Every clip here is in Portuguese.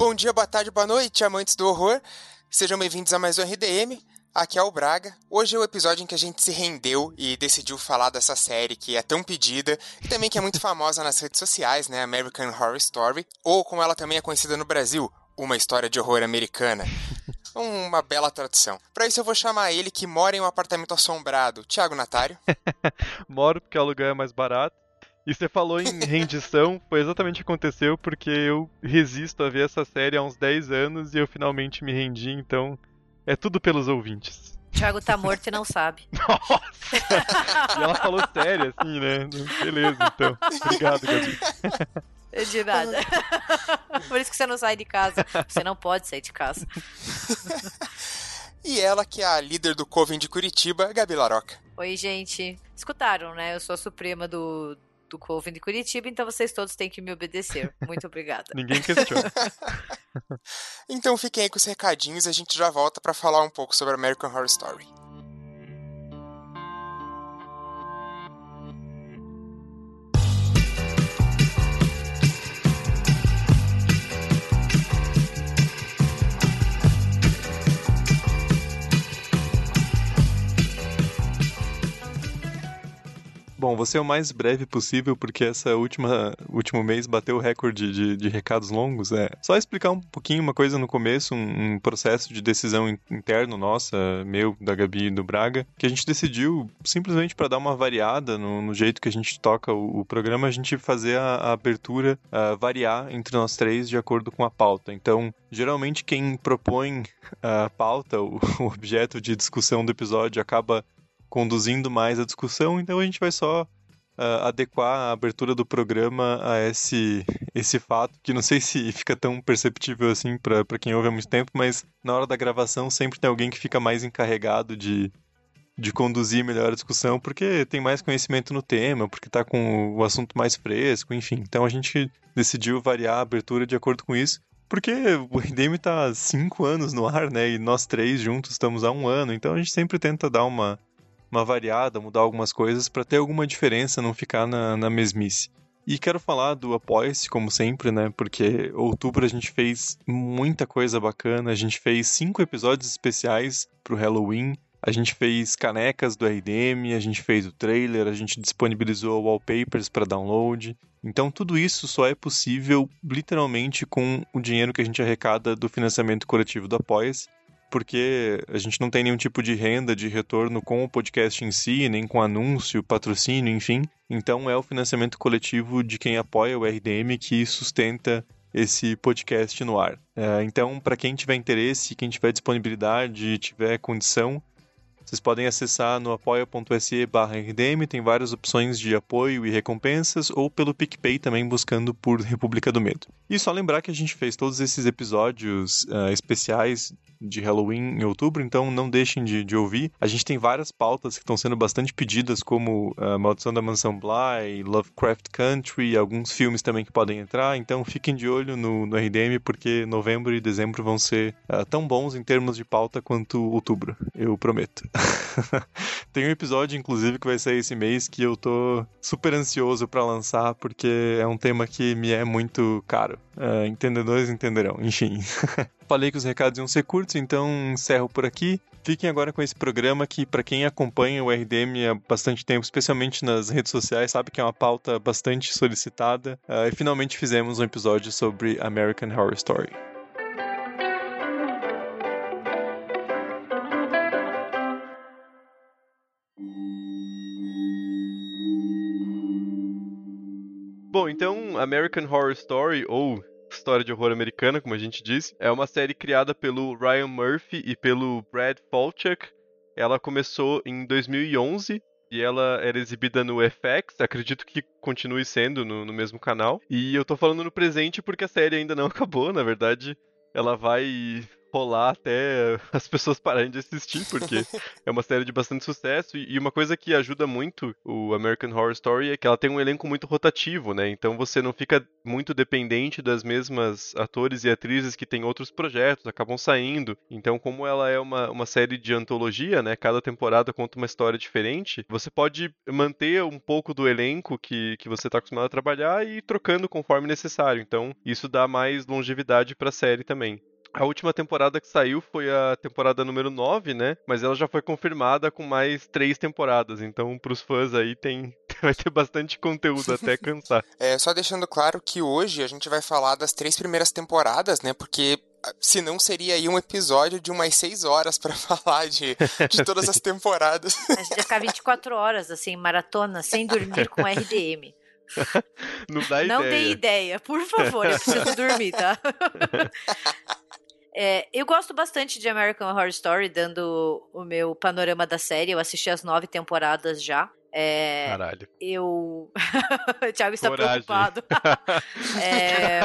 Bom dia, boa tarde, boa noite, amantes do horror. Sejam bem-vindos a mais um RDM. Aqui é o Braga. Hoje é o episódio em que a gente se rendeu e decidiu falar dessa série que é tão pedida e também que é muito famosa nas redes sociais, né? American Horror Story, ou como ela também é conhecida no Brasil, uma história de horror americana. Uma bela tradução. Para isso eu vou chamar ele que mora em um apartamento assombrado, Thiago Natário. Moro porque o aluguel é mais barato. E você falou em rendição, foi exatamente o que aconteceu, porque eu resisto a ver essa série há uns 10 anos e eu finalmente me rendi, então é tudo pelos ouvintes. Thiago tá morto e não sabe. Nossa! e ela falou sério, assim, né? Beleza, então. Obrigado, Gabi. De nada. Por isso que você não sai de casa. Você não pode sair de casa. e ela, que é a líder do Coven de Curitiba, Gabi Laroca. Oi, gente. Escutaram, né? Eu sou a suprema do, do Coven de Curitiba, então vocês todos têm que me obedecer. Muito obrigada. Ninguém questiona. então fiquem aí com os recadinhos e a gente já volta para falar um pouco sobre American Horror Story. Bom, vou ser o mais breve possível, porque essa última último mês bateu o recorde de, de recados longos. É só explicar um pouquinho uma coisa no começo, um, um processo de decisão interno nossa, meu, da Gabi e do Braga, que a gente decidiu simplesmente para dar uma variada no, no, jeito que a gente toca o, o programa, a gente fazer a, a abertura variar entre nós três de acordo com a pauta. Então, geralmente quem propõe a pauta, o, o objeto de discussão do episódio, acaba conduzindo mais a discussão, então a gente vai só uh, adequar a abertura do programa a esse, esse fato, que não sei se fica tão perceptível assim para quem ouve há muito tempo, mas na hora da gravação sempre tem alguém que fica mais encarregado de, de conduzir melhor a discussão, porque tem mais conhecimento no tema, porque está com o assunto mais fresco, enfim. Então a gente decidiu variar a abertura de acordo com isso. Porque o RDM está há cinco anos no ar, né? E nós três juntos estamos há um ano, então a gente sempre tenta dar uma, uma variada, mudar algumas coisas para ter alguma diferença, não ficar na, na mesmice. E quero falar do Apoia-se, como sempre, né? Porque outubro a gente fez muita coisa bacana. A gente fez cinco episódios especiais pro Halloween. A gente fez canecas do RDM, a gente fez o trailer, a gente disponibilizou wallpapers para download. Então tudo isso só é possível literalmente com o dinheiro que a gente arrecada do financiamento coletivo do Apoia-se porque a gente não tem nenhum tipo de renda de retorno com o podcast em si, nem com anúncio, patrocínio, enfim. Então é o financiamento coletivo de quem apoia o RDM que sustenta esse podcast no ar. É, então, para quem tiver interesse, quem tiver disponibilidade, tiver condição, vocês podem acessar no apoia.se rdm, tem várias opções de apoio e recompensas, ou pelo PicPay também buscando por República do Medo. E só lembrar que a gente fez todos esses episódios uh, especiais de Halloween em outubro, então não deixem de, de, ouvir. A gente tem várias pautas que estão sendo bastante pedidas, como uh, Maldição da Mansão Bly, Lovecraft Country, alguns filmes também que podem entrar, então fiquem de olho no, no RDM, porque novembro e dezembro vão ser uh, tão bons em termos de pauta quanto outubro, eu prometo. Tem um episódio, inclusive, que vai sair esse mês que eu tô super ansioso para lançar, porque é um tema que me é muito caro. Uh, entendedores entenderão, enfim. Falei que os recados iam ser curtos, então encerro por aqui. Fiquem agora com esse programa que, para quem acompanha o RDM há bastante tempo, especialmente nas redes sociais, sabe que é uma pauta bastante solicitada. Uh, e finalmente fizemos um episódio sobre American Horror Story. Bom, então American Horror Story, ou História de Horror Americana, como a gente disse, é uma série criada pelo Ryan Murphy e pelo Brad Falchuk. Ela começou em 2011 e ela era exibida no FX, acredito que continue sendo no, no, mesmo canal. E eu tô falando no presente porque a série ainda não acabou, na verdade, ela vai rolar até as pessoas pararem de assistir, porque é uma série de bastante sucesso. E uma coisa que ajuda muito o American Horror Story é que ela tem um elenco muito rotativo, né? Então você não fica muito dependente das mesmas atores e atrizes que têm outros projetos, acabam saindo. Então, como ela é uma, uma série de antologia, né? Cada temporada conta uma história diferente, você pode manter um pouco do elenco que, que você está acostumado a trabalhar e ir trocando conforme necessário. Então, isso dá mais longevidade para a série também. A última temporada que saiu foi a temporada número 9, né? Mas ela já foi confirmada com mais três temporadas. Então, pros fãs aí, tem, vai ter bastante conteúdo até cansar. É, só deixando claro que hoje a gente vai falar das três primeiras temporadas, né? Porque senão seria aí um episódio de umas seis horas para falar de, de todas as temporadas. A gente ia ficar 24 horas, assim, maratona, sem dormir com RDM. Não dá Não ideia. dei ideia, por favor, eu preciso dormir, tá? É, eu gosto bastante de American Horror Story, dando o meu panorama da série. Eu assisti as nove temporadas já. É, Caralho. eu. o Thiago está Coragem. preocupado. É,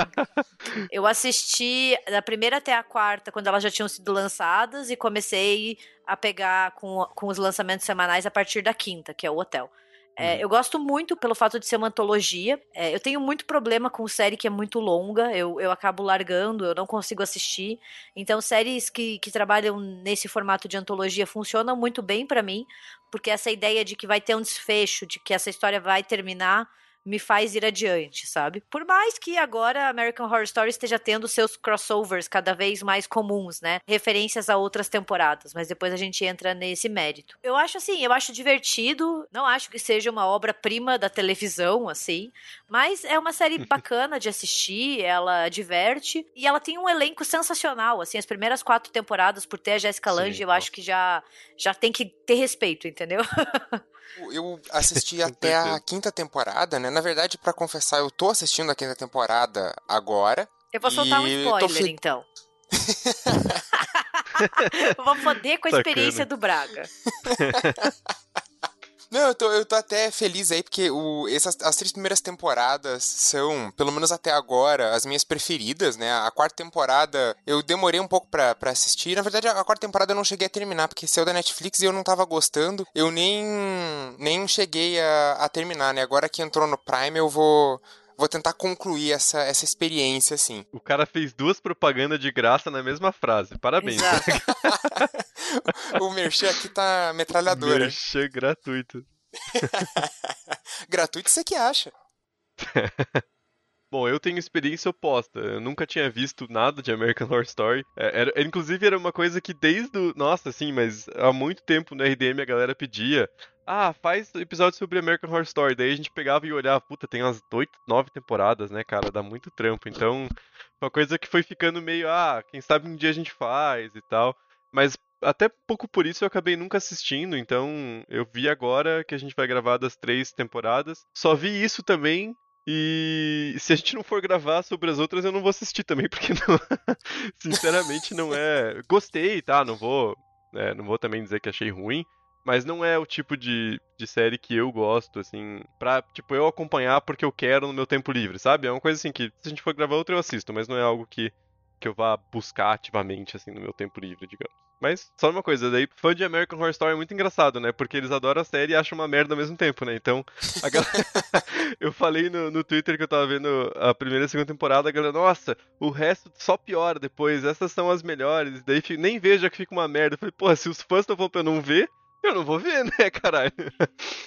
eu assisti da primeira até a quarta, quando elas já tinham sido lançadas, e comecei a pegar com, com os lançamentos semanais a partir da quinta, que é o Hotel. É, eu gosto muito pelo fato de ser uma antologia. É, eu tenho muito problema com série que é muito longa, eu, eu acabo largando, eu não consigo assistir. Então, séries que, que trabalham nesse formato de antologia funcionam muito bem pra mim, porque essa ideia de que vai ter um desfecho, de que essa história vai terminar, me faz ir adiante, sabe? Por mais que agora American Horror Story esteja tendo seus crossovers cada vez mais comuns, né? Referências a outras temporadas, mas depois a gente entra nesse mérito. Eu acho assim, eu acho divertido, não acho que seja uma obra-prima da televisão, assim, mas é uma série bacana de assistir, ela diverte e ela tem um elenco sensacional, assim, as primeiras quatro temporadas por ter a Jessica Lange, eu acho que já já tem que ter respeito, entendeu? Eu assisti até a quinta temporada, né? Na verdade, pra confessar, eu tô assistindo a quinta temporada agora. Eu vou soltar um E spoiler, fe- então. Eu vou foder com a Sacana. experiência do Braga. Não, eu tô, eu tô até feliz aí, porque o, essas, as três primeiras temporadas são, pelo menos até agora, as minhas preferidas, né? A quarta temporada eu demorei um pouco pra, pra assistir. Na verdade, a quarta temporada eu não cheguei a terminar, porque saiu da Netflix e eu não tava gostando. Eu nem, nem cheguei a, a terminar, né? Agora que entrou no Prime, eu vou, vou tentar concluir essa, essa experiência, assim. O cara fez duas propagandas de graça na mesma frase. Parabéns. O Merchan aqui tá metralhadora. Merchan gratuito. Gratuito você que acha. Bom, eu tenho experiência oposta. Eu nunca tinha visto nada de American Horror Story. É, era- inclusive, era uma coisa que desde o. Nossa, assim, mas há muito tempo no RDM a galera pedia. Ah, faz episódio sobre American Horror Story. Daí a gente pegava e olhava, puta, tem umas oito, nove temporadas, né, cara? Dá muito trampo. Então, uma coisa que foi ficando meio, ah, quem sabe um dia a gente faz e tal. Mas até pouco por isso eu acabei nunca assistindo, então eu vi agora que a gente vai gravar das três temporadas. Só vi isso também. E se a gente não for gravar sobre as outras, eu não vou assistir também, porque não, sinceramente não é. Gostei, tá? Não vou, é, não vou também dizer que achei ruim, mas não é o tipo de, de série que eu gosto, assim, pra, tipo, eu acompanhar porque eu quero no meu tempo livre, sabe? É uma coisa assim que, se a gente for gravar outra, eu assisto, mas não é algo que, que eu vá buscar ativamente, assim, no meu tempo livre, digamos. Mas, só uma coisa, daí, fã de American Horror Story é muito engraçado, né? Porque eles adoram a série e acham uma merda ao mesmo tempo, né? Então, a galera... eu falei no, no Twitter que eu tava vendo a primeira e a segunda temporada, a galera, nossa, o resto só piora depois, essas são as melhores, daí nem veja que fica uma merda. Eu falei, porra, se os fãs estão falando pra eu não ver, eu não vou ver, né, caralho?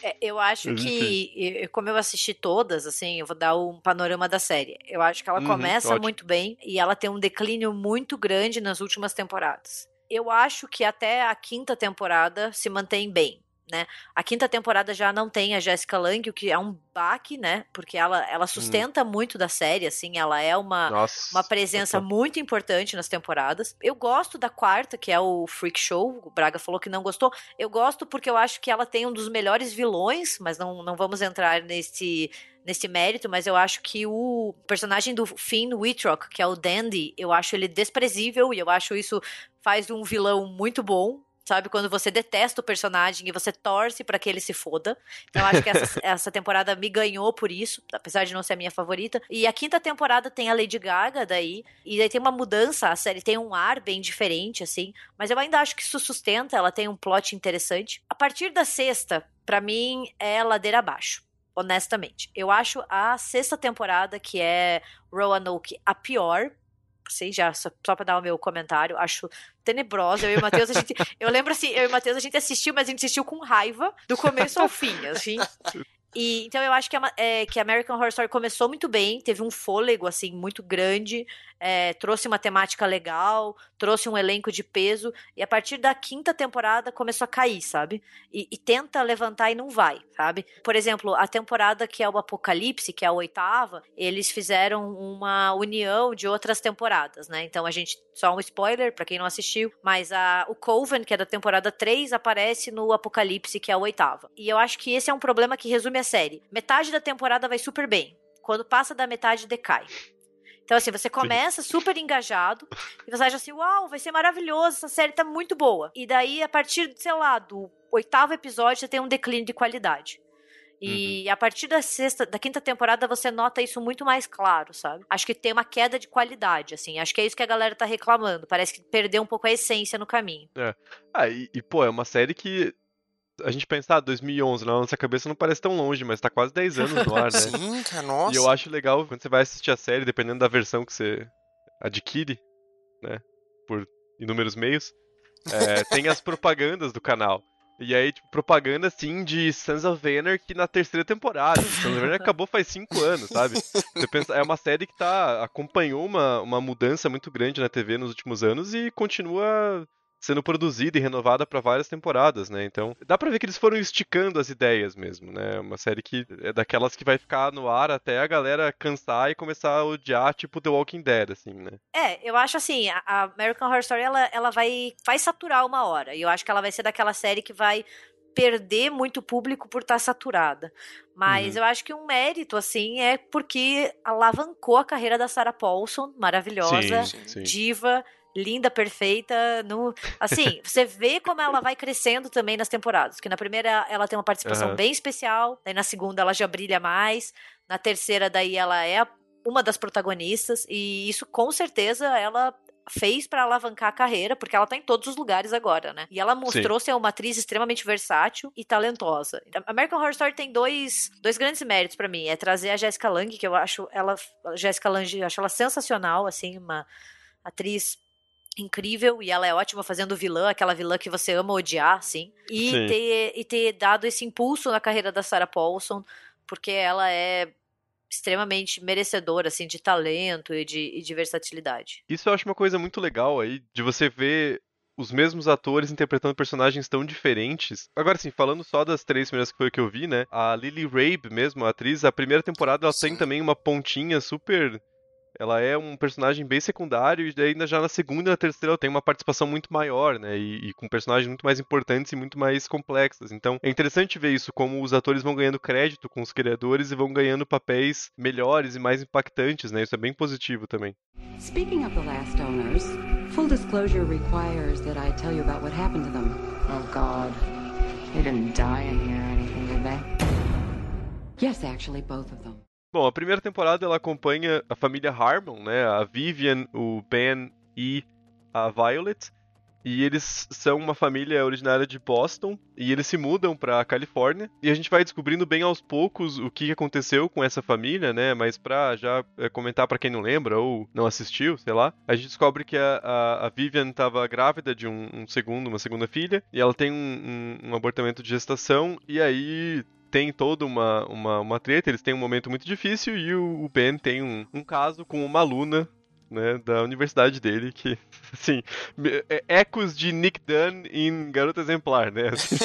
É, eu acho que, como eu assisti todas, assim, eu vou dar um panorama da série. Eu acho que ela Uhum, começa ótimo. muito bem e ela tem um declínio muito grande nas últimas temporadas. Eu acho que até a quinta temporada se mantém bem. Né? A quinta temporada já não tem a Jessica Lange, o que é um baque, né? Porque ela, ela sustenta muito da série, assim, ela é uma, Nossa. uma presença muito importante nas temporadas. Eu gosto da quarta, que é o Freak Show. O Braga falou que não gostou. Eu gosto porque eu acho que ela tem um dos melhores vilões, mas não, não vamos entrar nesse, nesse mérito, mas eu acho que o personagem do Finn Wittrock, que é o Dandy, eu acho ele desprezível e eu acho isso faz um vilão muito bom. Sabe? Quando você detesta o personagem e você torce para que ele se foda. Então acho que essa, essa temporada me ganhou por isso, apesar de não ser a minha favorita. E a quinta temporada tem a Lady Gaga daí, e aí tem uma mudança, a série tem um ar bem diferente, assim, mas eu ainda acho que isso sustenta, ela tem um plot interessante. A partir da sexta, para mim, é ladeira abaixo honestamente. Eu acho a sexta temporada, que é Roanoke, a pior, sei já, só, só pra dar o meu comentário, acho tenebrosa. Eu e o Matheus, a gente. Eu lembro assim, eu e o Matheus, a gente assistiu, mas a gente assistiu com raiva do começo ao fim, assim. E, então eu acho que, a, é, que American Horror Story começou muito bem, teve um fôlego assim muito grande, é, trouxe uma temática legal, trouxe um elenco de peso e a partir da quinta temporada começou a cair, sabe? E, e, tenta levantar e não vai, sabe? Por exemplo, a temporada que é o Apocalipse, que é a oitava, eles fizeram uma união de outras temporadas, né? Então a gente só um spoiler para quem não assistiu, mas a, o Coven, que é da temporada 3, aparece no Apocalipse, que é a oitava. E eu acho que esse é um problema que resume a série. Metade da temporada vai super bem. Quando passa da metade, decai. Então, assim, você começa super engajado e você acha assim: uau, vai ser maravilhoso, essa série tá muito boa. E daí, a partir, sei lá, do oitavo episódio, você tem um declínio de qualidade. E uhum. a partir da sexta, da quinta temporada você nota isso muito mais claro, sabe? Acho que tem uma queda de qualidade, assim. Acho que é isso que a galera tá reclamando. Parece que perdeu um pouco a essência no caminho. É. Ah, e, e pô, é uma série que a gente pensar, ah, 2011, na nossa cabeça não parece tão longe, mas tá quase 10 anos no ar, né? Sim, cara, nossa. E eu acho legal quando você vai assistir a série, dependendo da versão que você adquire, né? Por inúmeros meios, é, tem as propagandas do canal. E aí, tipo, propaganda, assim, de Sons of Anarchy na terceira temporada. Sons of Anarchy acabou faz cinco anos, sabe? Você pensa, é uma série que tá, acompanhou uma, uma mudança muito grande na TV nos últimos anos e continua sendo produzida e renovada para várias temporadas, né? Então, dá para ver que eles foram esticando as ideias mesmo, né? Uma série que é daquelas que vai ficar no ar até a galera cansar e começar a odiar, tipo The Walking Dead, assim, né? É, eu acho assim, a American Horror Story ela, ela vai vai saturar uma hora. E eu acho que ela vai ser daquela série que vai perder muito público por estar tá saturada. Mas uhum. eu acho que um mérito, assim, é porque alavancou a carreira da Sarah Paulson, maravilhosa, sim, sim. diva, linda, perfeita. No... Assim, você vê como ela vai crescendo também nas temporadas. Que na primeira ela tem uma participação uhum. bem especial, daí na segunda ela já brilha mais, na terceira daí ela é uma das protagonistas, e isso com certeza ela fez para alavancar a carreira, porque ela tá em todos os lugares agora, né? E ela mostrou Sim. ser uma atriz extremamente versátil e talentosa. American Horror Story tem dois, dois grandes méritos para mim, é trazer a Jessica Lange, que eu acho ela Jessica Lange, eu acho ela sensacional, assim, uma atriz incrível e ela é ótima fazendo vilã, aquela vilã que você ama odiar, assim. E ter, e ter dado esse impulso na carreira da Sarah Paulson, porque ela é extremamente merecedora, assim, de talento e de, e de versatilidade. Isso eu acho uma coisa muito legal aí, de você ver os mesmos atores interpretando personagens tão diferentes. Agora, assim, falando só das três primeiras que foi que eu vi, né? A Lily Rabe mesmo, a atriz, a primeira temporada ela Sim. tem também uma pontinha super ela é um personagem bem secundário e ainda já na segunda e na terceira ela tem uma participação muito maior, né? E, e, com personagens muito mais importantes e muito mais complexas. Então é interessante ver isso, como os atores vão ganhando crédito com os criadores e vão ganhando papéis melhores e mais impactantes, né? Isso é bem positivo também. Speaking of the last owners, full disclosure requires that I tell you about what happened to them. Oh God. They didn't die in here or anything, did they? Yes, actually, both of them. Bom, a primeira temporada ela acompanha a família Harmon, né? A Vivian, o Ben e a Violet. E eles são uma família originária de Boston e eles se mudam para Califórnia. E a gente vai descobrindo bem aos poucos o que aconteceu com essa família, né? Mas pra já é, comentar para quem não lembra ou não assistiu, sei lá, a gente descobre que a, a, a Vivian estava grávida de um, um, segundo, uma segunda filha, e ela tem um, um, um abortamento de gestação, e aí tem toda uma, uma, uma treta, eles têm um momento muito difícil e o, o Ben tem um, um caso com uma aluna né, da universidade dele, que, assim, é, ecos de Nick Dunn em Garota Exemplar, né? Assim,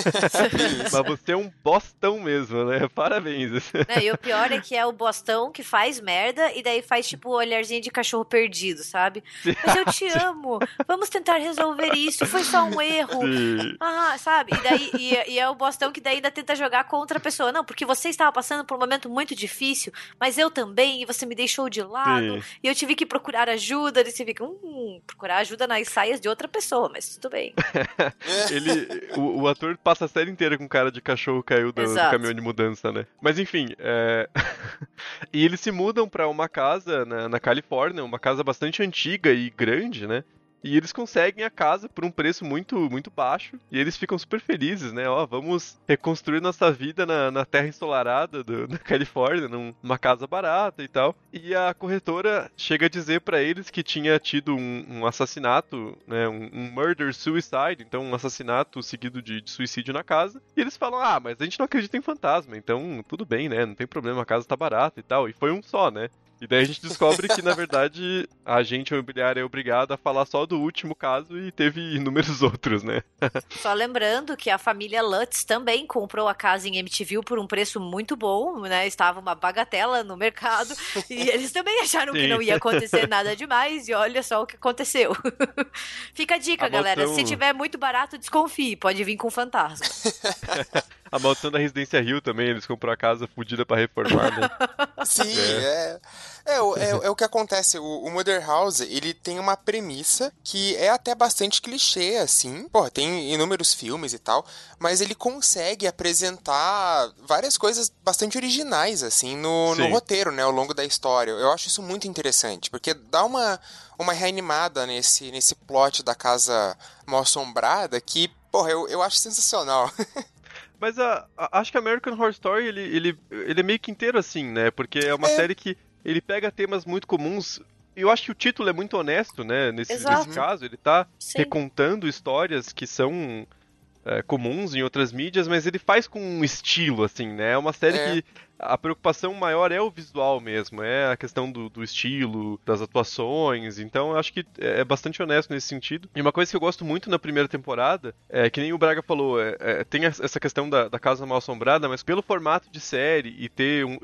mas você é um bostão mesmo, né? Parabéns. Não, e o pior é que é o bostão que faz merda e daí faz, tipo, o olharzinho de cachorro perdido, sabe? Mas eu te amo, vamos tentar resolver isso, foi só um erro. Sim. Ah, sabe? E, daí, e, e, é o bostão que daí ainda tenta jogar contra a pessoa. Não, porque você estava passando por um momento muito difícil, mas eu também, e você me deixou de lado, Sim. e eu tive que procurar ajuda, e você fica, hum, procurar ajuda nas saias de outra pessoa, mas tudo bem. ele, o, o, ator passa a série inteira com cara de cachorro caiu do, do caminhão de mudança, né? Mas enfim, é... e eles se mudam para uma casa na, na Califórnia, uma casa bastante antiga e grande, né? E eles conseguem a casa por um preço muito, muito baixo. E eles ficam super felizes, né? Ó, vamos reconstruir nossa vida na, na terra ensolarada do, da Califórnia, numa casa barata e tal. E a corretora chega a dizer para eles que tinha tido um, um assassinato, né? Um, um, murder suicide, então um assassinato seguido de, de, suicídio na casa. E eles falam: ah, mas a gente não acredita em fantasma, então tudo bem, né? Não tem problema, a casa tá barata e tal. E foi um só, né? E daí a gente descobre que, na verdade, a agente imobiliária é obrigada a falar só do último caso e teve inúmeros outros, né? só lembrando que a família Lutz também comprou a casa em MTV por um preço muito bom, né? Estava uma bagatela no mercado e eles também acharam Sim. que não ia acontecer nada demais e olha só o que aconteceu. Fica a dica, a galera. Se tiver muito barato, desconfie. Pode vir com fantasma. A maldição da Residência Rio também, eles comprou a casa fodida para reformar, né? Sim, é. É, é, é, o que acontece. O, o Mother House, ele tem uma premissa que é até bastante clichê, assim. Pô, tem inúmeros filmes e tal, mas ele consegue apresentar várias coisas bastante originais, assim, no, no roteiro, né, ao longo da história. Eu acho isso muito interessante, porque dá uma, uma reanimada nesse, nesse plot da casa mal assombrada que, porra, eu, eu acho sensacional. Mas a, a, acho que American Horror Story, ele, ele, ele é meio que inteiro assim, né? Porque é uma é. série que ele pega temas muito comuns. Eu acho que o título é muito honesto, né? Nesse, nesse caso, ele tá Sim. recontando histórias que são é, comuns em outras mídias, mas ele faz com um estilo, assim, né? É uma série é. que a preocupação maior é o visual mesmo, é a questão do, do estilo, das atuações. Então eu acho que é, é bastante honesto nesse sentido. E uma coisa que eu gosto muito na primeira temporada é que nem o Braga falou, é, é, tem essa questão da, da casa mal assombrada, mas pelo formato de série e ter um,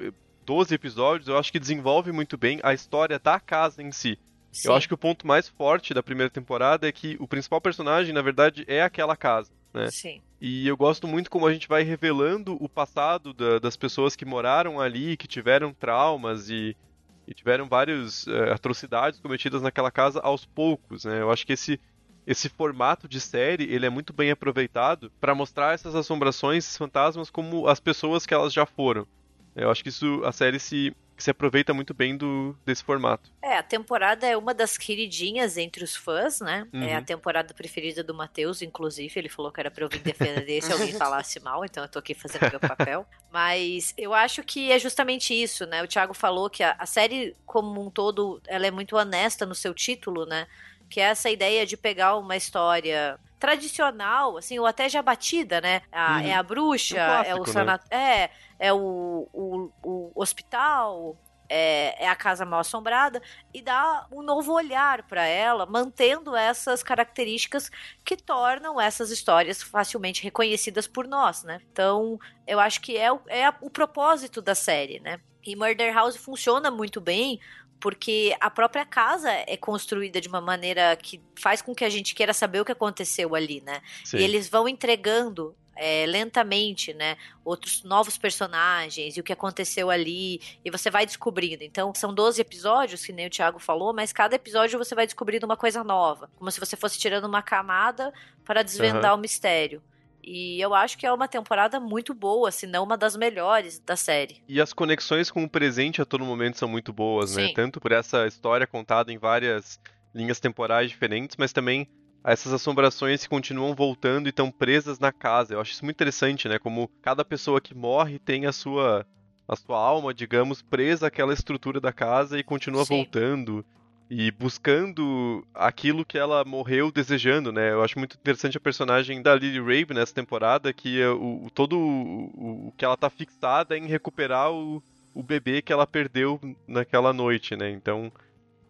12 episódios, eu acho que desenvolve muito bem a história da casa em si. Sim. Eu acho que o ponto mais forte da primeira temporada é que o principal personagem, na verdade, é aquela casa né? Sim. E eu gosto muito como a gente vai revelando o passado da, das pessoas que moraram ali, que tiveram traumas e, e tiveram várias é, atrocidades cometidas naquela casa aos poucos, né? Eu acho que esse esse formato de série ele é muito bem aproveitado para mostrar essas assombrações, esses fantasmas como as pessoas que elas já foram. Eu acho que isso a série se que se aproveita muito bem do, desse formato. É, a temporada é uma das queridinhas entre os fãs, né? Uhum. É a uhum. temporada preferida do Matheus, inclusive. Ele falou que era pra eu vir defender se alguém falasse mal, então eu tô aqui fazendo meu papel. Mas eu acho que é justamente isso, né? O Thiago falou que a, a série, como um todo, ela é muito honesta no seu título, né? Que é essa ideia de pegar uma história tradicional, assim, ou até já batida, né? A, uhum. É a bruxa, um clássico, é o sanatório. Né? É, é o, o, o hospital, é, é, a casa mal assombrada e dá um novo olhar para ela, mantendo essas características que tornam essas histórias facilmente reconhecidas por nós, né? Então, eu acho que é o, é o propósito da série, né? E Murder House funciona muito bem porque a própria casa é construída de uma maneira que faz com que a gente queira saber o que aconteceu ali, né? Sim. E eles vão entregando é, lentamente, né? Outros novos personagens e o que aconteceu ali. E você vai descobrindo. Então, são 12 episódios, que nem o Thiago falou, mas cada episódio você vai descobrindo uma coisa nova. Como se você fosse tirando uma camada para desvendar uhum. o mistério. E eu acho que é uma temporada muito boa, se não uma das melhores da série. E as conexões com o presente a todo momento são muito boas, né? Sim. né? Tanto por essa história contada em várias linhas temporais diferentes, mas também essas assombrações que continuam voltando e estão presas na casa. Eu acho isso muito interessante, né? Como cada pessoa que morre tem a sua a sua alma, digamos, presa àquela estrutura da casa e continua Sim. voltando e buscando aquilo que ela morreu desejando, né? Eu acho muito interessante a personagem da Lily Rabe nessa temporada, que é o, o todo o, o, que ela tá fixada em recuperar o, o bebê que ela perdeu naquela noite, né? Então,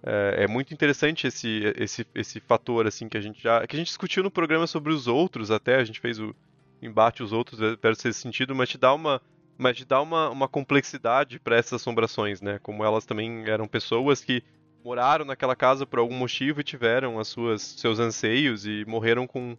é, é, muito interessante esse, esse, esse fator, assim, que a gente já. que a gente discutiu no programa sobre os outros até, a gente fez o embate os outros, espero ser esse sentido, mas te dá uma. Mas te dá uma, uma complexidade para essas assombrações, né? Como elas também eram pessoas que moraram naquela casa por algum motivo e tiveram as suas seus anseios e morreram com,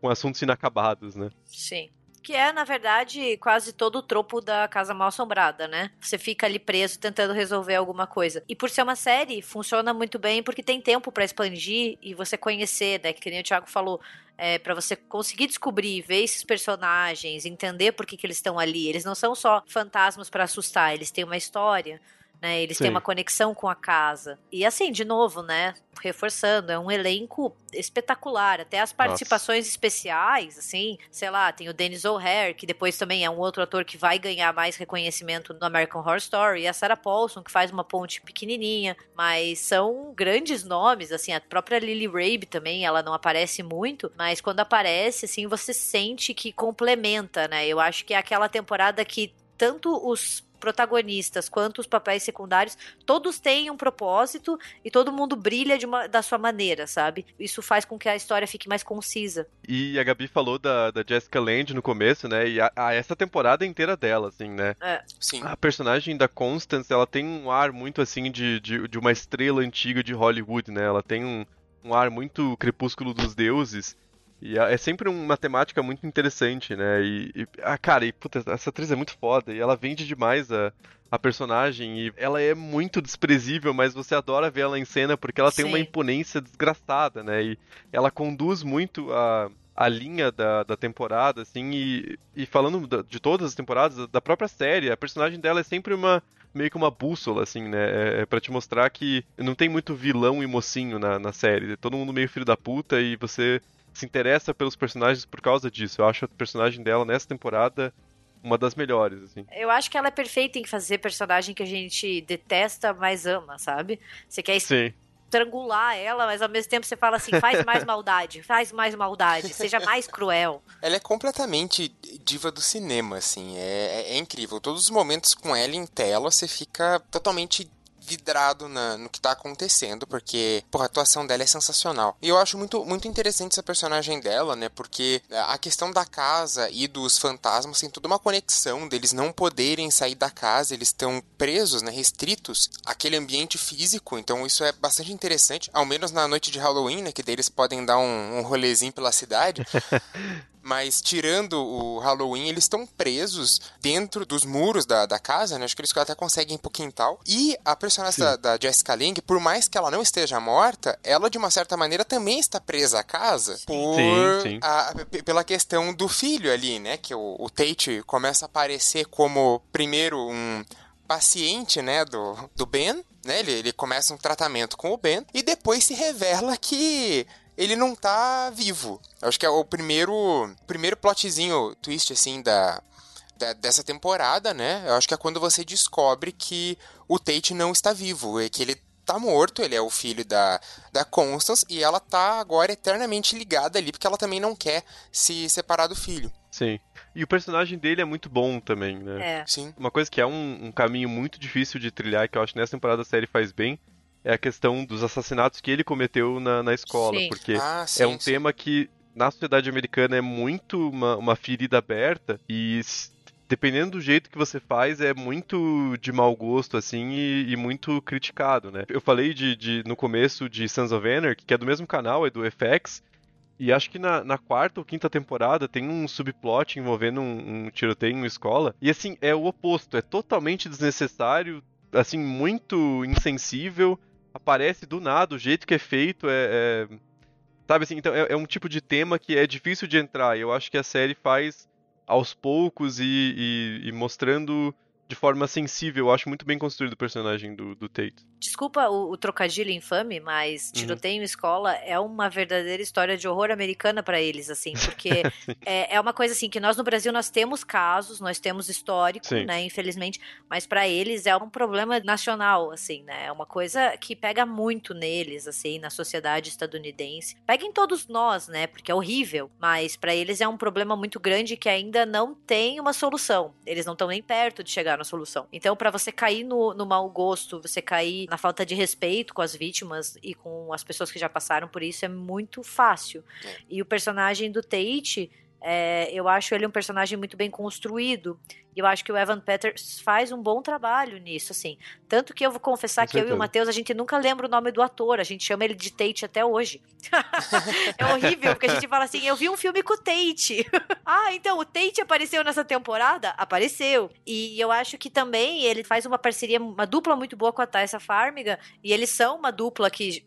com assuntos inacabados, né? Sim. Que é, na verdade, quase todo o tropo da Casa Mal Assombrada, né? Você fica ali preso tentando resolver alguma coisa. E por ser uma série, funciona muito bem porque tem tempo para expandir e você conhecer, né? Que nem o Thiago falou, é, para você conseguir descobrir, ver esses personagens, entender por que, que eles estão ali. Eles não são só fantasmas para assustar, eles têm uma história né? Eles Sim. têm uma conexão com a casa. E assim, de novo, né? Reforçando, é um elenco espetacular. Até as participações Nossa. especiais, assim, sei lá, tem o Dennis O'Hare, que depois também é um outro ator que vai ganhar mais reconhecimento no American Horror Story, e a Sarah Paulson, que faz uma ponte pequenininha, mas são grandes nomes, assim, a própria Lily Rabe também, ela não aparece muito, mas quando aparece, assim, você sente que complementa, né? Eu acho que é aquela temporada que tanto os protagonistas quanto os papéis secundários, todos têm um propósito e todo mundo brilha de uma, da sua maneira, sabe? Isso faz com que a história fique mais concisa. E a Gabi falou da, da Jessica Lange no começo, né? E a, a essa temporada inteira dela, assim, né? É. Sim. A personagem da Constance, ela tem um ar muito, assim, de, de, de uma estrela antiga de Hollywood, né? Ela tem um, um ar muito crepúsculo dos deuses. E é sempre uma temática muito interessante, né? E, e ah, cara, e puta, essa atriz é muito foda e ela vende demais a, a personagem e ela é muito desprezível, mas você adora ver ela em cena porque ela tem Sim. uma imponência desgraçada, né? E ela conduz muito a, a linha da, da temporada, assim, e, e falando de todas as temporadas, da própria série, a personagem dela é sempre uma meio que uma bússola, assim, né? É, é para te mostrar que não tem muito vilão e mocinho na, na série. É todo mundo meio filho da puta e você se interessa pelos personagens por causa disso. Eu acho a personagem dela nessa temporada uma das melhores, assim. Eu acho que ela é perfeita em fazer personagem que a gente detesta, mas ama, sabe? Você quer Sim. estrangular ela, mas ao mesmo tempo você fala assim, faz mais maldade, faz mais maldade, seja mais cruel. Ela é completamente diva do cinema, assim, é, é, é incrível. Todos os momentos com ela em tela, você fica totalmente vidrado na, no que tá acontecendo, porque, porra, a atuação dela é sensacional. E eu acho muito, muito interessante essa personagem dela, né? Porque a questão da casa e dos fantasmas tem toda uma conexão deles não poderem sair da casa, eles estão presos, né? Restritos àquele ambiente físico. Então isso é bastante interessante, ao menos na noite de Halloween, né? Que deles podem dar um, um rolezinho pela cidade. Mas tirando o Halloween, eles estão presos dentro dos muros da, da casa, né? Acho que eles até conseguem ir pro quintal. E a personagem da, da, Jessica Lange, por mais que ela não esteja morta, ela de uma certa maneira também está presa à casa por sim, sim. A, pela questão do filho ali, né? Que o, o Tate começa a aparecer como primeiro um paciente, né, do, do Ben, né? Ele, ele começa um tratamento com o Ben e depois se revela que ele não tá vivo. Acho que é o primeiro, primeiro plotzinho, twist, assim, da, da, dessa temporada, né? Eu acho que é quando você descobre que o Tate não está vivo, e que ele tá morto, ele é o filho da, da Constance, e ela tá agora eternamente ligada ali, porque ela também não quer se separar do filho. Sim. E o personagem dele é muito bom também, né? É. Sim. Uma coisa que é um, um caminho muito difícil de trilhar, que eu acho que nessa temporada a série faz bem, é a questão dos assassinatos que ele cometeu na, na escola. Sim. Porque ah, sim, é um sim. tema que na sociedade americana é muito uma, uma ferida aberta e dependendo do jeito que você faz, é muito de mau gosto, assim, e, e muito criticado, né? Eu falei de, de, no começo de Sons of Anarchy, que é do mesmo canal, é do FX, e acho que na, na, quarta ou quinta temporada tem um subplot envolvendo um, um tiroteio em uma escola. E assim, é o oposto, é totalmente desnecessário, assim, muito insensível aparece do nada, o jeito que é feito é. é... Sabe assim, então é, é, um tipo de tema que é difícil de entrar. E eu acho que a série faz aos poucos e, e, e mostrando de forma sensível. Eu acho muito bem construído o personagem do, do Tate. Desculpa o, o trocadilho infame, mas uhum. tiroteio uhum. em escola é uma verdadeira história de horror americana para eles, assim, porque é, é, uma coisa assim que nós no Brasil nós temos casos, nós temos histórico, Sim. né, infelizmente, mas para eles é um problema nacional, assim, né, é uma coisa que pega muito neles, assim, na sociedade estadunidense. Pega em todos nós, né, porque é horrível, mas para eles é um problema muito grande que ainda não tem uma solução. Eles não estão nem perto de chegar na solução. Então, para você cair no, no mau gosto, você cair na falta de respeito com as vítimas e com as pessoas que já passaram por isso é muito fácil. É. E o personagem do Tate É, eu acho ele um personagem muito bem construído. E eu acho que o Evan Peters faz um bom trabalho nisso, assim. Tanto que eu vou confessar Com que certeza. eu e o Matheus, a gente nunca lembra o nome do ator. A gente chama ele de Tate até hoje. é horrível, porque a gente fala assim, eu vi um filme com o Tate. ah, então o Tate apareceu nessa temporada? Apareceu. E eu acho que também ele faz uma parceria, uma dupla muito boa com a Tessa Farmiga. E eles são uma dupla que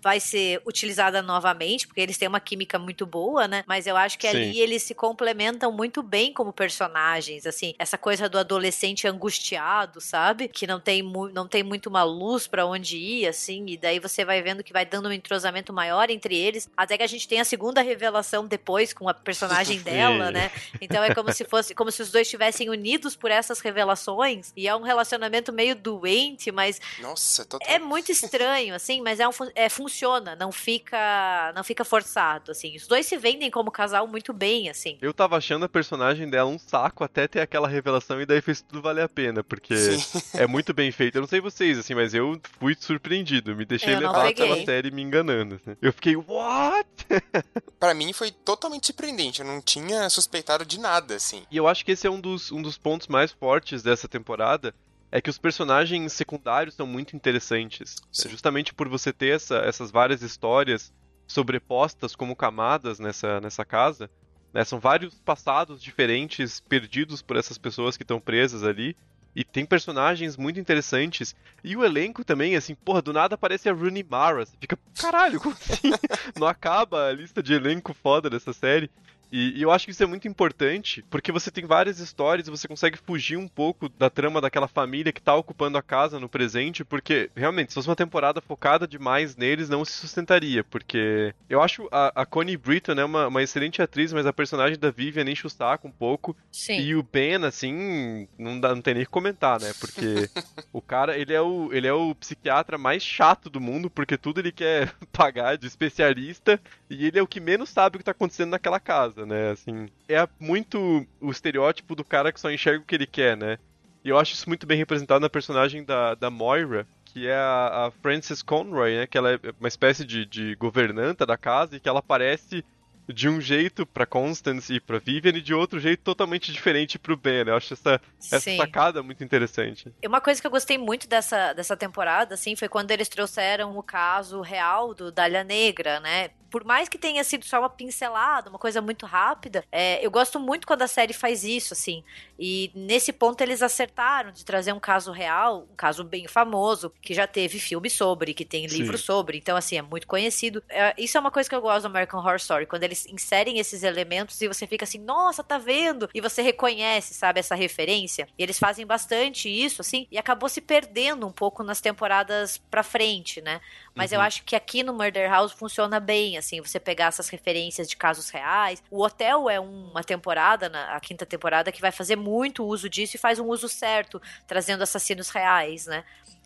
vai ser utilizada novamente, porque eles têm uma química muito boa, né? Mas eu acho que Sim. ali eles se complementam muito bem como personagens, assim, essa coisa do adolescente angustiado, sabe? Que não tem, não tem muito uma luz para onde ir, assim, e daí você vai vendo que vai dando um entrosamento maior entre eles, até que a gente tem a segunda revelação depois com a personagem dela, né? Então é como se fosse, como se os dois estivessem unidos por essas revelações, e é um relacionamento meio doente, mas Nossa, total. é muito estranho, assim, mas é um é funciona, não fica não fica forçado, assim. Os dois se vendem como casal muito bem, assim. Eu tava achando a personagem dela um saco até ter aquela revelação e daí fez tudo valer a pena, porque Sim. é muito bem feito. Eu não sei vocês, assim, mas eu fui surpreendido, me deixei eu levar pela série me enganando. Assim. Eu fiquei, what? para mim foi totalmente surpreendente, eu não tinha suspeitado de nada, assim. E eu acho que esse é um dos, um dos pontos mais fortes dessa temporada, é que os personagens secundários são muito interessantes. É justamente por você ter essa, essas várias histórias sobrepostas como camadas nessa, nessa casa. Né? São vários passados diferentes perdidos por essas pessoas que estão presas ali. E tem personagens muito interessantes. E o elenco também, assim, porra, do nada aparece a Rooney Mara. Você fica, caralho, como assim? Não acaba a lista de elenco foda dessa série. E, e, eu acho que isso é muito importante, porque você tem várias histórias e você consegue fugir um pouco da trama daquela família que tá ocupando a casa no presente, porque, realmente, se fosse uma temporada focada demais neles, não se sustentaria, porque eu acho a, a Connie Britton é uma, uma, excelente atriz, mas a personagem da Vivian enche o saco um pouco. Sim. E o Ben, assim, não, dá, não tem nem que comentar, né? Porque o cara, ele é o, ele é o psiquiatra mais chato do mundo, porque tudo ele quer pagar de especialista, e ele é o que menos sabe o que tá acontecendo naquela casa né? Assim, é muito o estereótipo do cara que só enxerga o que ele quer, né? E eu acho isso muito bem representado na personagem da, da Moira, que é a, a Frances Conroy, né? Que ela é uma espécie de, de governanta da casa e que ela aparece de um jeito para Constance e para Vivian e de outro jeito totalmente diferente para o Ben. Né? Eu acho essa, essa sacada muito interessante. Uma coisa que eu gostei muito dessa, dessa temporada, assim, foi quando eles trouxeram o caso real do Dália Negra, né? Por mais que tenha sido só uma pincelada, uma coisa muito rápida, é, eu gosto muito quando a série faz isso, assim. E nesse ponto eles acertaram de trazer um caso real, um caso bem famoso, que já teve filme sobre, que tem livro Sim. sobre, então assim, é muito conhecido. É, isso é uma coisa que eu gosto do American Horror Story, quando eles inserem esses elementos e você fica assim, nossa, tá vendo? E você reconhece, sabe, essa referência. E eles fazem bastante isso, assim, e acabou se perdendo um pouco nas temporadas pra frente, né? Mas uhum. eu acho que aqui no Murder House funciona bem, assim você pegar essas referências de casos reais. O Hotel é uma temporada, a quinta temporada, que vai fazer muito uso disso e faz um uso certo, trazendo assassinos reais, né?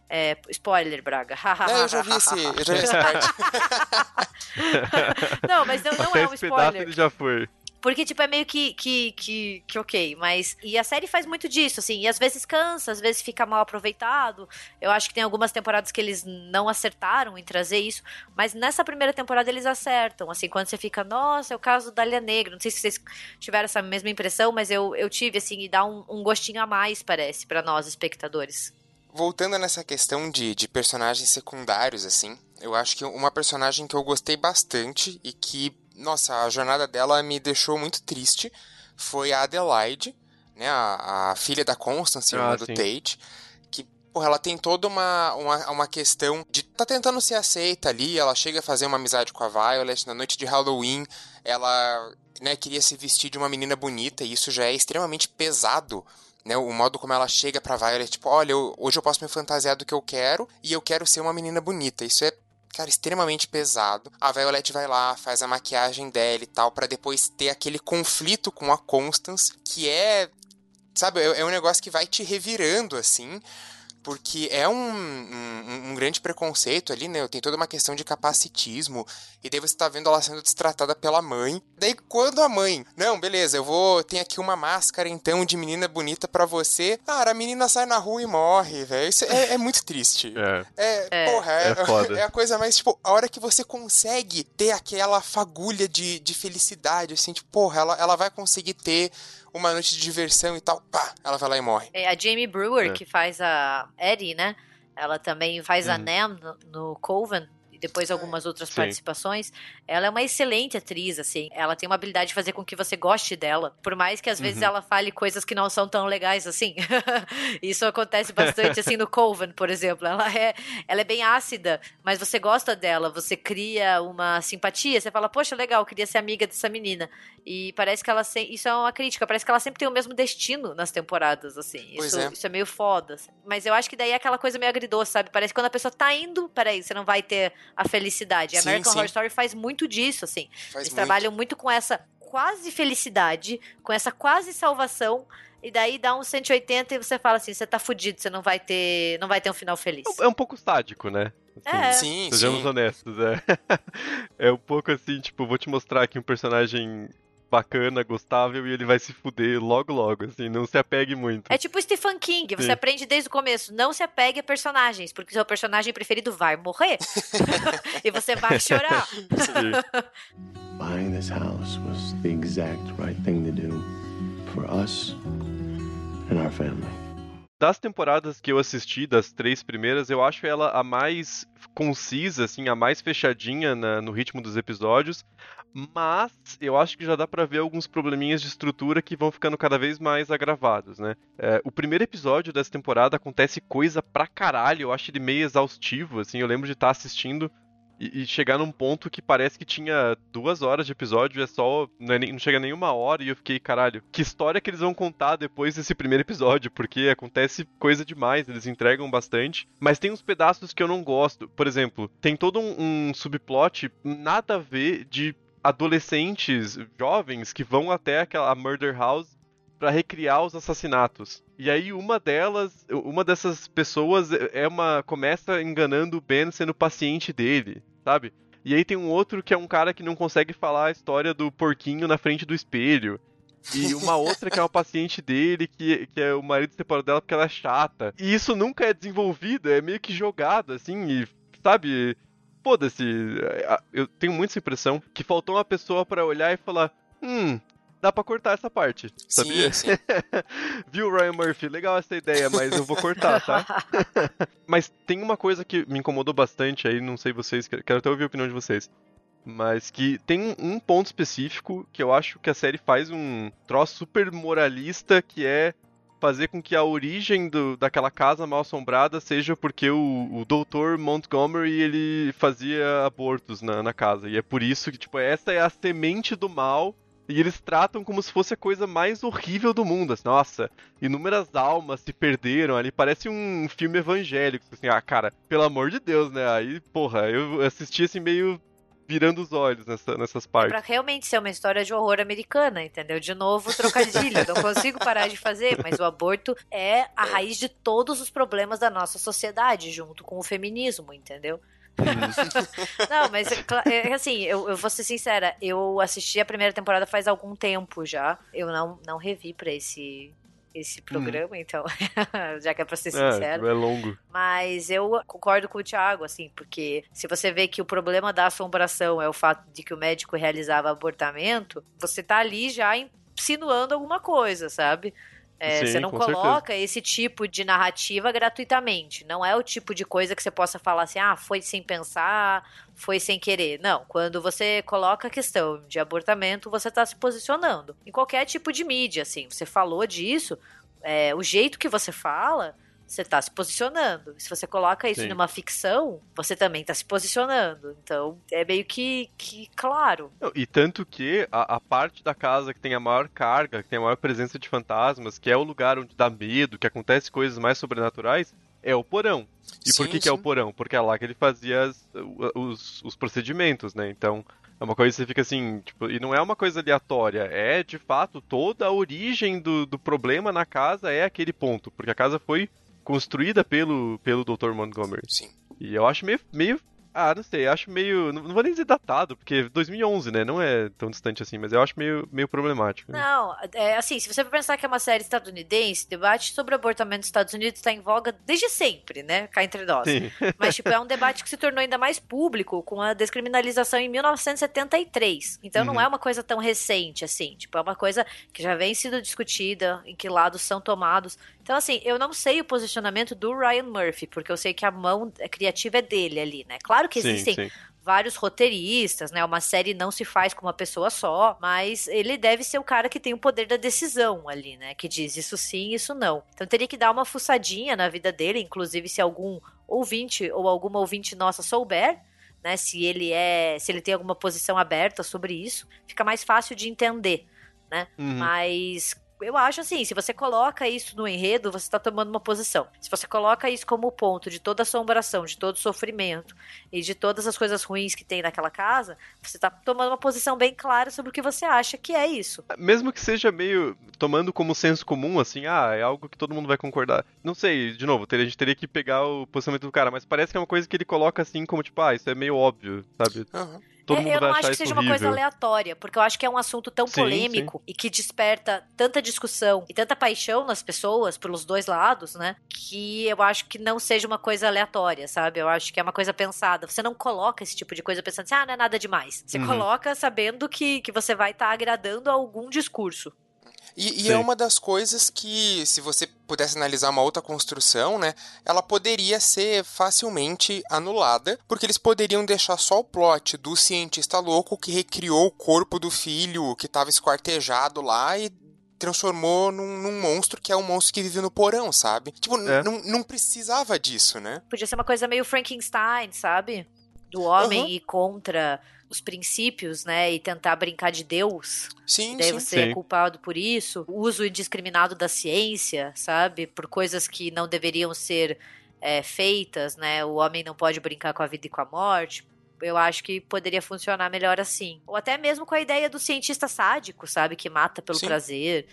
É, spoiler, Braga. é, eu já vi esse, eu já vi essa parte. não, mas não, não é um spoiler. Ele já foi. Porque, tipo, é meio que, que, que, que ok, mas. E a série faz muito disso, assim, e às vezes cansa, às vezes fica mal aproveitado. Eu acho que tem algumas temporadas que eles não acertaram em trazer isso, mas nessa primeira temporada eles acertam, assim, quando você fica, nossa, é o caso da Ilha Negra. Não sei se vocês tiveram essa mesma impressão, mas eu, eu tive, assim, e dá um, um gostinho a mais, parece, para nós, espectadores. Voltando nessa questão de, de personagens secundários, assim, eu acho que uma personagem que eu gostei bastante e que nossa, a jornada dela me deixou muito triste. Foi a Adelaide, né, a, a filha da Constance, irmã ah, do Tate, que, porra, ela tem toda uma, uma, uma questão de tá tentando ser aceita ali, ela chega a fazer uma amizade com a Violet na noite de Halloween, ela, né, queria se vestir de uma menina bonita, e isso já é extremamente pesado né, o modo como ela chega pra Violet, tipo, olha, eu, hoje eu posso me fantasiar do que eu quero e eu quero ser uma menina bonita. Isso é cara, extremamente pesado. A Violet vai lá, faz a maquiagem dela e tal, para depois ter aquele conflito com a Constance, que é, sabe, é, é um negócio que vai te revirando, assim, porque é um, um, um, grande preconceito ali, né? Tem toda uma questão de capacitismo. E daí você tá vendo ela sendo destratada pela mãe. Daí quando a mãe, não, beleza, eu vou. Tem aqui uma máscara então de menina bonita para você. Cara, a menina sai na rua e morre, velho. Isso é, é, muito triste. É. É, é. porra, é, é, é, a coisa mais, tipo, a hora que você consegue ter aquela fagulha de, de felicidade, assim, tipo, porra, ela, ela vai conseguir ter uma noite de diversão e tal, pá, ela vai lá e morre. É a Jamie Brewer, é. que faz a Eddie, né? Ela também faz uhum. a Nam no, no Coven, depois algumas outras Sim. participações. Ela é uma excelente atriz, assim. Ela tem uma habilidade de fazer com que você goste dela. Por mais que às vezes uhum. ela fale coisas que não são tão legais assim. Isso acontece bastante, assim, no Coven, por exemplo. Ela é, ela é bem ácida, mas você gosta dela, você cria uma simpatia. Você fala, poxa, legal, queria ser amiga dessa menina. E parece que ela. Se... Isso é uma crítica, parece que ela sempre tem o mesmo destino nas temporadas, assim. Isso é. isso é meio foda. Assim. Mas eu acho que daí é aquela coisa meio agridoce, sabe? Parece que quando a pessoa tá indo, peraí, você não vai ter a felicidade. A American sim. Horror Story faz muito disso, assim. Faz Eles muito. trabalham muito com essa quase felicidade, com essa quase salvação. E daí dá um 180 e você fala assim, você tá fudido, você não vai ter, não vai ter um final feliz. É um pouco sádico, né? Assim, é. Sim, Sejamos sim. honestos, é. é um pouco assim, tipo, vou te mostrar aqui um personagem bacana, gostável e ele vai se fuder logo logo, assim, não se apegue muito. É tipo Stephen King, você Sim. aprende desde o começo, não se apegue a personagens, porque seu personagem preferido vai morrer. e você vai chorar. Buying this house was the exact right thing to do for us and our family. Das temporadas que eu assisti, das três primeiras, eu acho ela a mais concisa, assim, a mais fechadinha na, no ritmo dos episódios. Mas eu acho que já dá para ver alguns probleminhas de estrutura que vão ficando cada vez mais agravados, né? É, o primeiro episódio dessa temporada acontece coisa pra caralho, eu acho ele meio exaustivo, assim, eu lembro de estar tá assistindo e, e, chegar num ponto que parece que tinha duas horas de episódio, é só. Não, é nem, não chega nem uma hora, e eu fiquei, caralho, que história que eles vão contar depois desse primeiro episódio? Porque acontece coisa demais, eles entregam bastante. Mas tem uns pedaços que eu não gosto. Por exemplo, tem todo um, um subplot nada a ver de adolescentes jovens que vão até aquela murder house para recriar os assassinatos. E aí uma delas, uma dessas pessoas é uma começa enganando o Ben sendo paciente dele sabe? E aí tem um outro que é um cara que não consegue falar a história do porquinho na frente do espelho. E uma outra que é uma paciente dele, que, que é o marido separado dela porque ela é chata. E isso nunca é desenvolvido, é meio que jogado, assim, e, sabe? Foda-se. Eu tenho muita impressão que faltou uma pessoa para olhar e falar: hum, dá pra cortar essa parte, sabia? Sim, sim. Viu, Ryan Murphy? Legal essa ideia, mas eu vou cortar, tá? mas tem uma coisa que me incomodou bastante aí, não sei vocês, quero até ouvir a opinião de vocês. Mas que tem um ponto específico que eu acho que a série faz um troço super moralista, que é fazer com que a origem do, daquela casa mal assombrada seja porque o, o Dr. Montgomery ele fazia abortos na, na casa. E é por isso que, tipo, essa é a semente do mal e eles tratam como se fosse a coisa mais horrível do mundo. Assim, nossa, inúmeras almas se perderam ali. Parece um filme evangélico. Assim, ah, cara, pelo amor de Deus, né? Aí, porra, eu assisti assim meio virando os olhos nessa, nessas partes. Pra realmente ser uma história de horror americana, entendeu? De novo, trocadilho. não consigo parar de fazer, mas o aborto é a raiz de todos os problemas da nossa sociedade, junto com o feminismo, entendeu? não, mas é, é, assim, eu, eu vou ser sincera, eu assisti a primeira temporada faz algum tempo já. Eu não, não revi pra esse, esse programa, hum. então, já que é pra ser sincero. É, é longo. Mas eu concordo com o Thiago, assim, porque se você vê que o problema da assombração é o fato de que o médico realizava abortamento, você tá ali já insinuando alguma coisa, sabe? É, Sim, você não coloca certeza. esse tipo de narrativa gratuitamente. Não é o tipo de coisa que você possa falar assim, ah, foi sem pensar, foi sem querer. Não, quando você coloca a questão de abortamento, você está se posicionando. Em qualquer tipo de mídia, assim, você falou disso, é, o jeito que você fala você está se posicionando. Se você coloca isso Sim. numa ficção, você também está se posicionando. Então, é meio que, que claro. E tanto que a, a, parte da casa que tem a maior carga, que tem a maior presença de fantasmas, que é o lugar onde dá medo, que acontece coisas mais sobrenaturais, é o porão. E sim, por que, que, é o porão? Porque é lá que ele fazia as, os, os procedimentos, né? Então, é uma coisa que você fica assim, tipo, e não é uma coisa aleatória, é de fato toda a origem do, do problema na casa é aquele ponto, porque a casa foi construída pelo, pelo Dr. Montgomery. Sim. E eu acho meio, meio ah, não sei, acho meio. Não, vou nem dizer datado, porque 2011, né? Não é tão distante assim, mas eu acho meio, meio problemático. Né? Não, é assim, se você pensar que é uma série estadunidense, debate sobre abortamento nos Estados Unidos está em voga desde sempre, né? Cá entre nós. Sim. Mas, tipo, é um debate que se tornou ainda mais público com a descriminalização em 1973. Então uhum. não é uma coisa tão recente assim. Tipo, é uma coisa que já vem sendo discutida, em que lados são tomados. Então, assim, eu não sei o posicionamento do Ryan Murphy, porque eu sei que a mão criativa é dele ali, né? Claro que existem sim, sim. vários roteiristas, né? Uma série não se faz com uma pessoa só, mas ele deve ser o cara que tem o poder da decisão ali, né? Que diz isso sim, isso não. Então teria que dar uma fuçadinha na vida dele, inclusive se algum ouvinte ou alguma ouvinte nossa souber, né? Se ele é, se ele tem alguma posição aberta sobre isso, fica mais fácil de entender, né? Uhum. Mas eu acho assim, se você coloca isso no enredo, você está tomando uma posição. Se você coloca isso como ponto de toda assombração, de todo sofrimento e de todas as coisas ruins que tem naquela casa, você está tomando uma posição bem clara sobre o que você acha que é isso. Mesmo que seja meio tomando como senso comum, assim, ah, é algo que todo mundo vai concordar. Não sei, de novo, a gente teria que pegar o posicionamento do cara, mas parece que é uma coisa que ele coloca assim, como tipo, ah, isso é meio óbvio, sabe? Uhum todo é, mundo eu não acho que seja horrível. uma coisa aleatória, porque eu acho que é um assunto tão sim, polêmico sim. e que desperta tanta discussão e tanta paixão nas pessoas, pelos dois lados, né? Que eu acho que não seja uma coisa aleatória, sabe? Eu acho que é uma coisa pensada. Você não coloca esse tipo de coisa pensando assim, ah, não é nada demais. Você uhum. coloca sabendo que, que você vai estar tá agradando a algum discurso. E, e é uma das coisas que, se você pudesse analisar uma outra construção, né, ela poderia ser facilmente anulada, porque eles poderiam deixar só o plot do cientista louco que recriou o corpo do filho que estava esquartejado lá e transformou num, num, monstro que é um monstro que vive no porão, sabe? Tipo, é. não precisava disso, né? Podia ser uma coisa meio Frankenstein, sabe? Do homem uhum. e contra os princípios, né, e tentar brincar de Deus. Sim, daí sim. você é sim. é culpado por isso. O uso indiscriminado da ciência, sabe? Por coisas que não deveriam ser é, feitas, né? O homem não pode brincar com a vida e com a morte. Eu acho que poderia funcionar melhor assim. Ou até mesmo com a ideia do cientista sádico, sabe? Que mata pelo sim. prazer.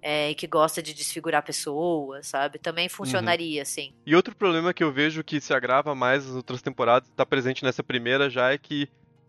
É, e que gosta de desfigurar pessoas, sabe? Também funcionaria, uhum. assim. E outro problema que eu vejo que se agrava mais nas outras temporadas, está presente nessa primeira já, é que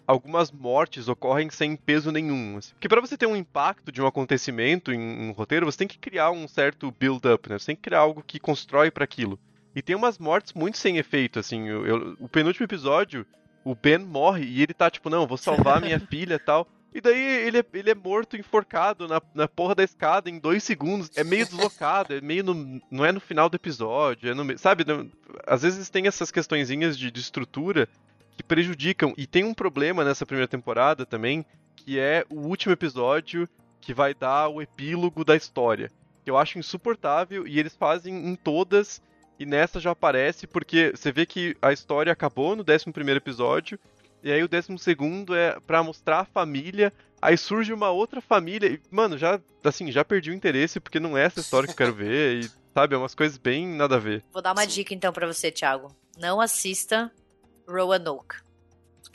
algumas mortes ocorrem sem peso nenhum. Assim. Porque para você ter um impacto de um acontecimento em um roteiro, você tem que criar um certo build-up, né? Você tem que criar algo que constrói para aquilo. E tem umas mortes muito sem efeito, assim. Eu, eu, o penúltimo episódio, o Ben morre e ele tá tipo, não, vou salvar minha filha e tal. E daí ele é, ele é morto, enforcado na, na porra da escada em dois segundos. É meio deslocado, é meio no, não é no final do episódio, é no, sabe? Não, às vezes tem essas questõezinhas de, de estrutura que prejudicam. E tem um problema nessa primeira temporada também, que é o último episódio que vai dar o epílogo da história. Que eu acho insuportável e eles fazem em todas e nessa já aparece porque você vê que a história acabou no 11 episódio e aí o 12 é para mostrar a família, aí surge uma outra família e, mano, já assim, já perdi o interesse porque não é essa história que eu quero ver e sabe, é umas coisas bem nada a ver. Vou dar uma Sim. dica então para você, Thiago. Não assista Roanoke.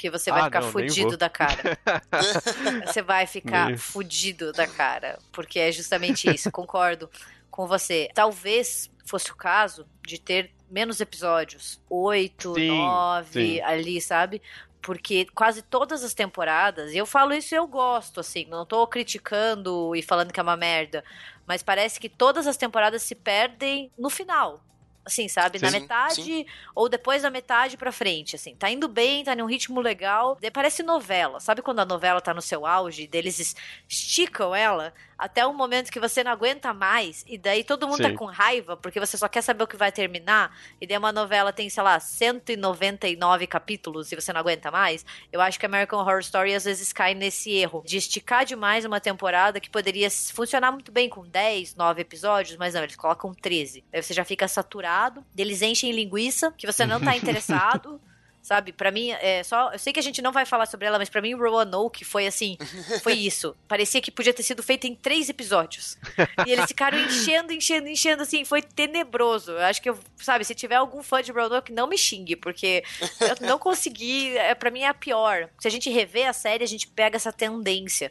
Porque você vai ah, ficar não, fudido da cara. você vai ficar fudido da cara. Porque é justamente isso. Concordo com você. Talvez fosse o caso de ter menos episódios. Oito, sim, nove, sim. ali, sabe? Porque quase todas as temporadas, e eu falo isso e eu gosto, assim, não tô criticando e falando que é uma merda, mas parece que todas as temporadas se perdem no final assim, sabe? Sim, na metade sim. ou depois da metade pra frente, assim. Tá indo bem, tá num ritmo legal. Parece novela. Sabe quando a novela tá no seu auge, deles esticam ela até um momento que você não aguenta mais, e daí todo mundo tá Sim. tá com raiva, porque você só quer saber o que vai terminar, e daí uma novela tem, sei lá, 199 capítulos e você não aguenta mais. Eu acho que American Horror Story às vezes cai nesse erro de esticar demais uma temporada que poderia funcionar muito bem com 10, 9 episódios, mas não, eles colocam 13. Aí você já fica saturado, eles enchem linguiça, que você não tá interessado. sabe? Para mim, é só. Eu sei que a gente não vai falar sobre ela, mas para mim, Roanoke foi assim. Foi isso. Parecia que podia ter sido feito em três episódios. E eles ficaram enchendo, enchendo, enchendo, assim. Foi tenebroso. Eu acho que, eu, sabe, se tiver algum fã de Roanoke, não me xingue, porque eu não consegui. É, para mim é a pior. Se a gente rever a série, a gente pega essa tendência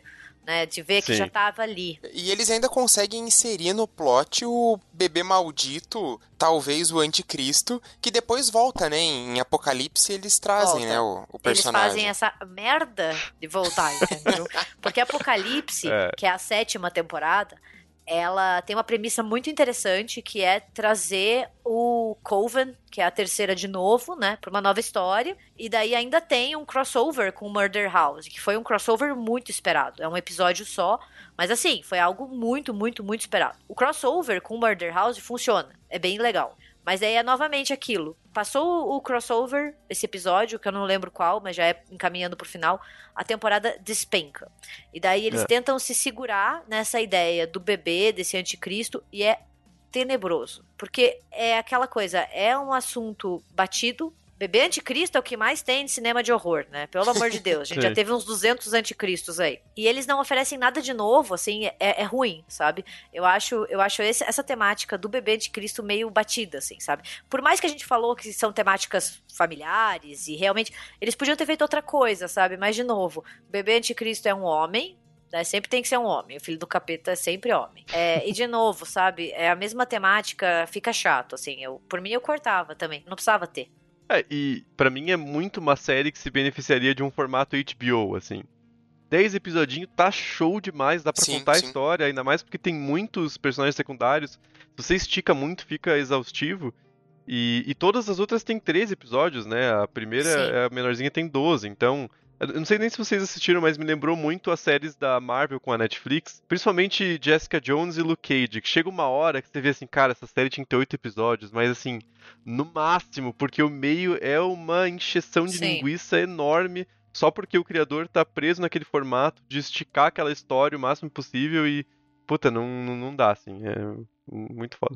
né? De ver que Sim. já tava ali. E eles ainda conseguem inserir no plot o bebê maldito, talvez o anticristo, que depois volta, né? Em Apocalipse eles trazem, Volta. né? O, o Eles personagem. fazem essa merda de voltar, entendeu? Porque Apocalipse, É. que é a sétima temporada, ela tem uma premissa muito interessante que é trazer o Coven, que é a terceira de novo, né, para uma nova história. E daí ainda tem um crossover com Murder House, que foi um crossover muito esperado. É um episódio só, mas assim, foi algo muito, muito, muito esperado. O crossover com Murder House funciona, é bem legal. Mas daí é novamente aquilo. Passou o crossover, esse episódio, que eu não lembro qual, mas já é encaminhando pro final, a temporada despenca. E daí eles É. tentam se segurar nessa ideia do bebê, desse anticristo, e é tenebroso. Porque é aquela coisa, é um assunto batido. Bebê anticristo é o que mais tem de cinema de horror, né? Pelo amor de Deus. A gente já Sim. teve uns 200 anticristos aí. E eles não oferecem nada de novo, assim, é, é ruim, sabe? Eu acho, eu acho esse- essa temática do bebê anticristo meio batida, assim, sabe? Por mais que a gente falou que são temáticas familiares e realmente eles podiam ter feito outra coisa, sabe? Mas de novo, o bebê anticristo é um homem, né? Sempre tem que ser um homem. O filho do capeta é sempre homem. É, e de novo, sabe? É a mesma temática, fica chato, assim. Eu, por mim eu cortava também, não precisava ter. É, e pra mim é muito uma série que se beneficiaria de um formato HBO, assim. 10 episodinhos tá show demais, dá pra Sim, contar sim. a história, ainda mais porque tem muitos personagens secundários. Se você estica muito, fica exaustivo. E, e todas as outras têm 13 episódios, né? A primeira, Sim. a menorzinha, tem 12. Então, eu não sei nem se vocês assistiram, mas me lembrou muito as séries da Marvel com a Netflix. Principalmente Jessica Jones e Luke Cage, que chega uma hora que você vê assim, cara, essa série tinha que ter 8 episódios, mas assim, no máximo, porque o meio é uma encheção de Sim. linguiça enorme, só porque o criador tá preso naquele formato de esticar aquela história o máximo possível e, puta, não, não, não dá, assim, é muito foda.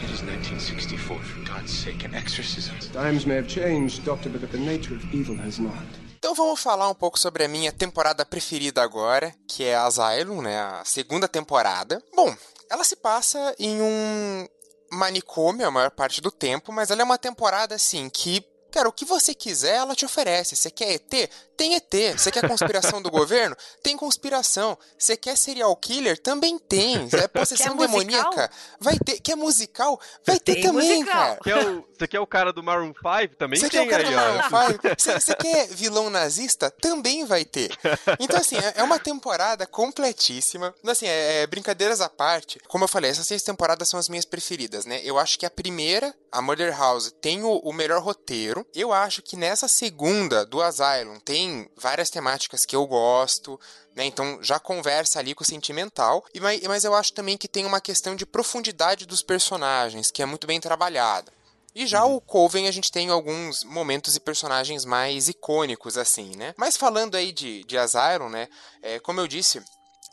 It is 1964, for God's sake, an exorcism. Times may have changed, Doctor, but the nature of evil has not. Então vamos falar um pouco sobre a minha temporada preferida agora, que é Asylum, né? A segunda temporada. Bom, ela se passa em um manicômio a maior parte do tempo, mas ela é uma temporada assim que. Cara, o que você quiser, ela te oferece. Você quer ET? Tem ET. Você quer conspiração do governo? Tem conspiração. Você quer serial killer? Também tem. É possessão Quer musical? demoníaca? Vai ter. Quer musical? Vai ter Tem também, musical. cara. Quer o, você quer o cara do Maroon 5? Também Você quer tem o cara aí, do. Maroon 5? Você, você quer vilão nazista? Também vai ter. Então, assim, é é uma temporada completíssima. Assim, é, é, brincadeiras à parte. Como eu falei, essas seis temporadas são as minhas preferidas, né? Eu acho que a primeira, a Murder House, tem o, o melhor roteiro. Eu acho que nessa segunda, do Asylum, tem várias temáticas que eu gosto. Né, então já conversa ali com o sentimental, e, mas, mas eu acho também que tem uma questão de profundidade dos personagens, que é muito bem trabalhada. E já o Coven a gente tem alguns momentos e personagens mais icônicos, assim, né? Mas falando aí de, de Asylum, né? é, como eu disse,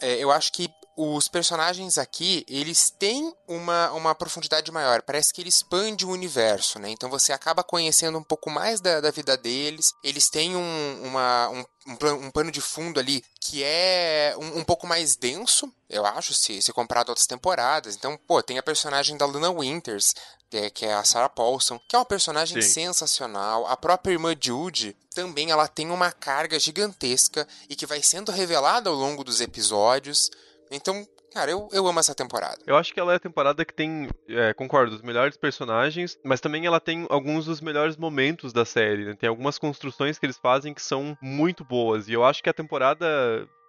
é, eu acho que os personagens aqui, eles têm uma, uma profundidade maior. Parece que ele expande o universo, né? Então você acaba conhecendo um pouco mais da, da vida deles. Eles têm um, uma, um, um, pano de fundo ali que é um, um pouco mais denso, eu acho, se, se comparado a outras temporadas. Então, pô, tem a personagem da Luna Winters, que é- que é a Sarah Paulson, que é uma personagem Sim. sensacional. A própria irmã Jude também ela tem uma carga gigantesca e que vai sendo revelada ao longo dos episódios. Então, cara, eu, eu amo essa temporada. Eu acho que ela é a temporada que tem, é, concordo, os melhores personagens, mas também ela tem alguns dos melhores momentos da série. né? Tem algumas construções que eles fazem que são muito boas. E eu acho que a temporada.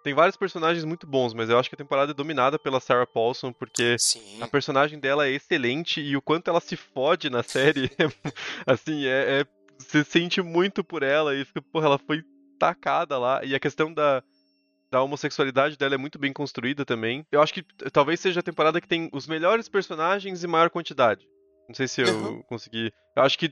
Tem vários personagens muito bons, mas eu acho que a temporada é dominada pela Sarah Paulson, porque Sim. a personagem dela é excelente e o quanto ela se fode na série, é, assim, é, é- Você sente muito por ela e fica, porra, ela foi tacada lá. E a questão da, da homossexualidade dela é muito bem construída também. Eu acho que talvez seja a temporada que tem os melhores personagens em maior quantidade. Não sei se eu Uhum. consegui. Eu acho que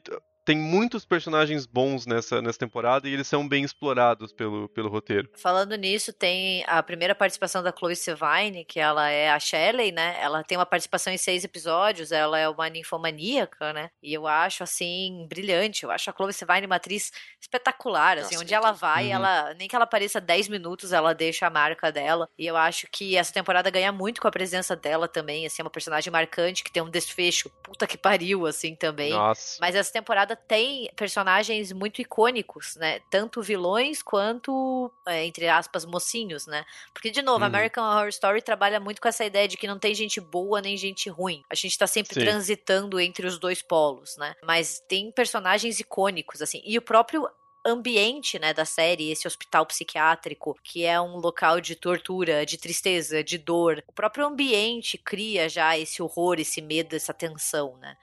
tem muitos personagens bons nessa, nessa temporada e eles são bem explorados pelo, pelo roteiro. Falando nisso, tem a primeira participação da Chloe Sevigny, que ela é a Shelley, né? Ela tem uma participação em seis episódios, ela é uma ninfomaníaca, né? E eu acho, assim, brilhante. Eu acho a Chloe Sevigny uma atriz espetacular, assim. Nossa, onde ela vai, Uhum. ela nem que ela apareça 10 minutos, ela deixa a marca dela. E eu acho que essa temporada ganha muito com a presença dela também, assim, é uma personagem marcante, que tem um desfecho puta que pariu, assim, também. Nossa. Mas essa temporada tem personagens muito icônicos, né? Tanto vilões quanto, é, entre aspas, mocinhos, né? Porque, de novo, Uhum. American Horror Story trabalha muito com essa ideia de que não tem gente boa nem gente ruim. A gente tá sempre Sim. transitando entre os dois polos, né? Mas tem personagens icônicos, assim. E o próprio ambiente, né, da série, esse hospital psiquiátrico, que é um local de tortura, de tristeza, de dor. O próprio ambiente cria já esse horror, esse medo, essa tensão, né?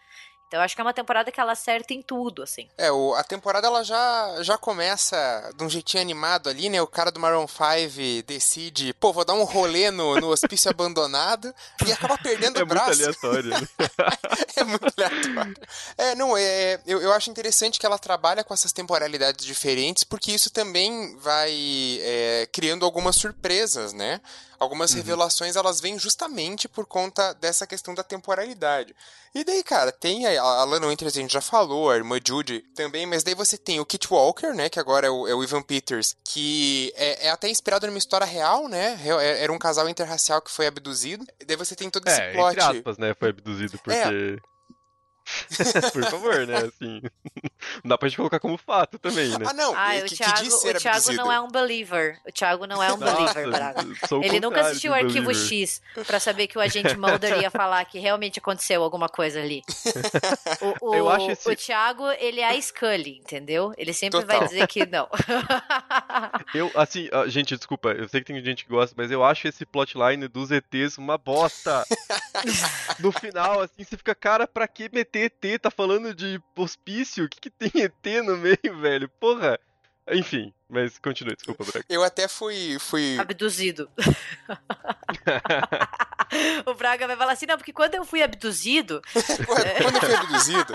Então eu acho que é uma temporada que ela acerta em tudo, assim. É, o- a temporada ela já, já começa de um jeitinho animado ali, né? O cara do Maroon 5 decide, pô, vou dar um rolê no, no hospício abandonado e acaba perdendo É o muito braço. aleatório. né? é muito aleatório. É, não, é, eu, eu acho interessante que ela trabalha com essas temporalidades diferentes, porque isso também vai é, criando algumas surpresas, né? Algumas revelações elas vêm justamente por conta dessa questão da temporalidade. E daí, cara, tem a, a Lana Winters, a gente já falou, a irmã Judy também, mas daí você tem o Kit Walker, né, que agora é o, é o Ivan Peters, que é, é até inspirado numa história real, né, é- era um casal interracial que foi abduzido. Daí você tem todo esse É, plot. entre aspas, né? Foi abduzido porque. Por favor, né? Assim. Não dá pra gente colocar como fato também, né? Ah, não, Ah, o que, que Thiago, ser o Thiago abduzido. não é um believer. O Thiago não é um believer, Braga. Ele nunca assistiu o Arquivo believer. X pra saber que o agente Mulder ia falar que realmente aconteceu alguma coisa ali. O, o, Eu acho esse- o Thiago, ele é a Scully, entendeu? Ele sempre Total. vai dizer que não. Eu, assim, gente, desculpa, eu sei que tem gente que gosta, mas eu acho esse plotline dos ETs uma bosta. no final, assim, você fica, cara, pra que meter ET? Tá falando de hospício? O que, que tem ET no meio, velho? Porra. Enfim, mas continue, desculpa, Braga. Eu até fui. fui... abduzido. o Braga vai falar assim, não, porque quando eu fui abduzido, Quando eu fui abduzido,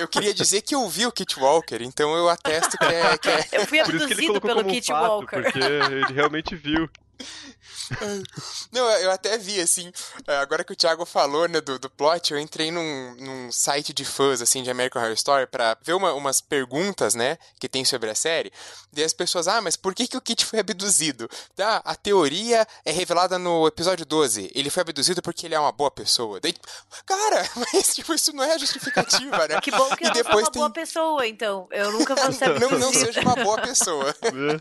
eu queria dizer que eu vi o Kit Walker, então eu atesto que é. Que é... eu fui Por isso que ele abduzido pelo como um Kit fato, Walker. porque ele realmente viu. Não, eu até vi, assim, é, agora que o Thiago falou, né, do, do plot, eu entrei num, num site de fãs, assim, de American Horror Story pra ver uma- umas perguntas, né, que tem sobre a série. E as pessoas, ah, mas por que, que o Kit foi abduzido? Tá, a teoria é revelada no episódio 12. Ele foi abduzido porque ele é uma boa pessoa. Daí, cara, mas, tipo, isso não é a justificativa, né? Que bom que E eu não sou depois uma tem- boa pessoa, então. Eu nunca vou ser Não, não abduzida. seja uma boa pessoa. né?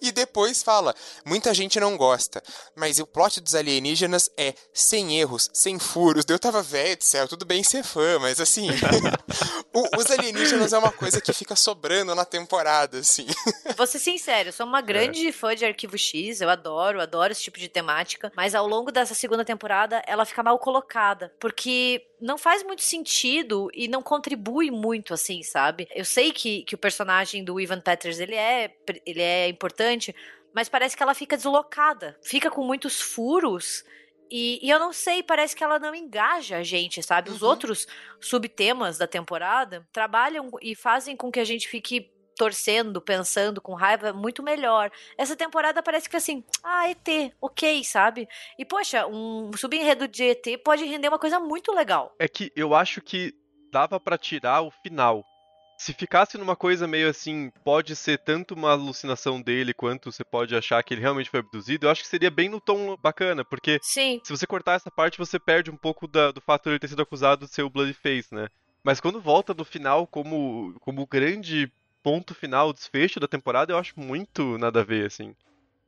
E depois fala, muita gente não gosta, mas o plot dos alienígenas é sem erros, sem furos. Eu tava velho do céu, tudo bem ser fã, mas assim, o- os alienígenas é uma coisa que fica sobrando na temporada, assim. Vou ser sincero, eu sou uma grande fã de Arquivo X, eu adoro, adoro esse tipo de temática, mas ao longo dessa segunda temporada ela fica mal colocada, porque não faz muito sentido e não contribui muito, assim, sabe? Eu sei que, que o personagem do Ivan Peters, ele é, ele é importante, mas parece que ela fica deslocada, fica com muitos furos. E, e eu não sei, parece que ela não engaja a gente, sabe? Os Uhum. outros subtemas da temporada trabalham e fazem com que a gente fique torcendo, pensando com raiva muito melhor. Essa temporada parece que assim, ah, ET, ok, sabe? E poxa, um subenredo de ET pode render uma coisa muito legal. É que eu acho que dava pra tirar o final. Se ficasse numa coisa meio assim, pode ser tanto uma alucinação dele quanto você pode achar que ele realmente foi abduzido, eu acho que seria bem no tom bacana, porque Sim, se você cortar essa parte, você perde um pouco da- do fato de ele ter sido acusado de ser o Bloodface, né? Mas quando volta do final como, como grande ponto final, desfecho da temporada, eu acho muito nada a ver, assim.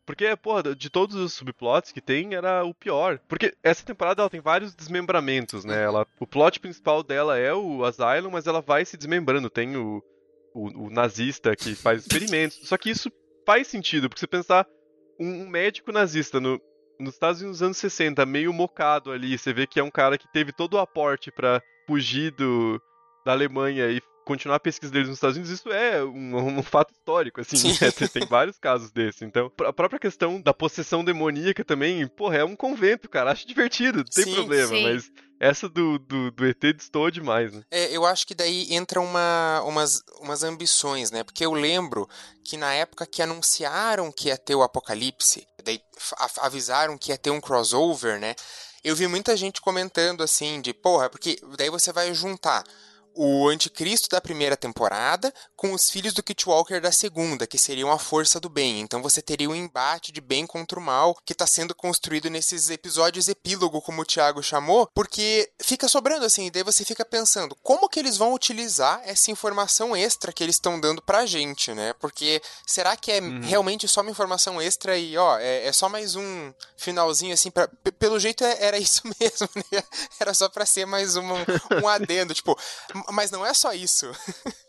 Porque, porra, de todos os subplots que tem, era o pior. Porque essa temporada ela tem vários desmembramentos, né? Ela, o plot principal dela é o Asylum, mas ela vai se desmembrando. Tem o, o, o nazista que faz experimentos. Só que isso faz sentido, porque você pensar um, médico nazista no, nos Estados Unidos nos anos 60, meio mocado ali, você vê que é um cara que teve todo o aporte pra fugir do, da Alemanha e continuar a pesquisa deles nos Estados Unidos, isso é um, um fato histórico, assim, Sim. né? Tem- vários casos desses. Então, a própria questão da possessão demoníaca também, porra, é um convento, cara, acho divertido, não tem Sim, problema, sim. mas essa do, do, do ET destoa demais, né? É, eu acho que daí entra uma, umas, umas ambições, né? Porque eu lembro que na época que anunciaram que ia ter o Apocalipse, daí avisaram que ia ter um crossover, né? Eu vi muita gente comentando assim, de porra, porque daí você vai juntar o anticristo da primeira temporada com os filhos do Kit Walker da segunda, que seriam a força do bem. Então você teria um embate de bem contra o mal que está sendo construído nesses episódios epílogo, como o Thiago chamou, porque fica sobrando assim, e daí você fica pensando, como que eles vão utilizar essa informação extra que eles estão dando pra gente, né? Porque será que é uhum. realmente só uma informação extra e, ó, é, é só mais um finalzinho assim, pra, pelo jeito é, era isso mesmo, né? Era só pra ser mais um, um adendo, tipo, mas não é só isso.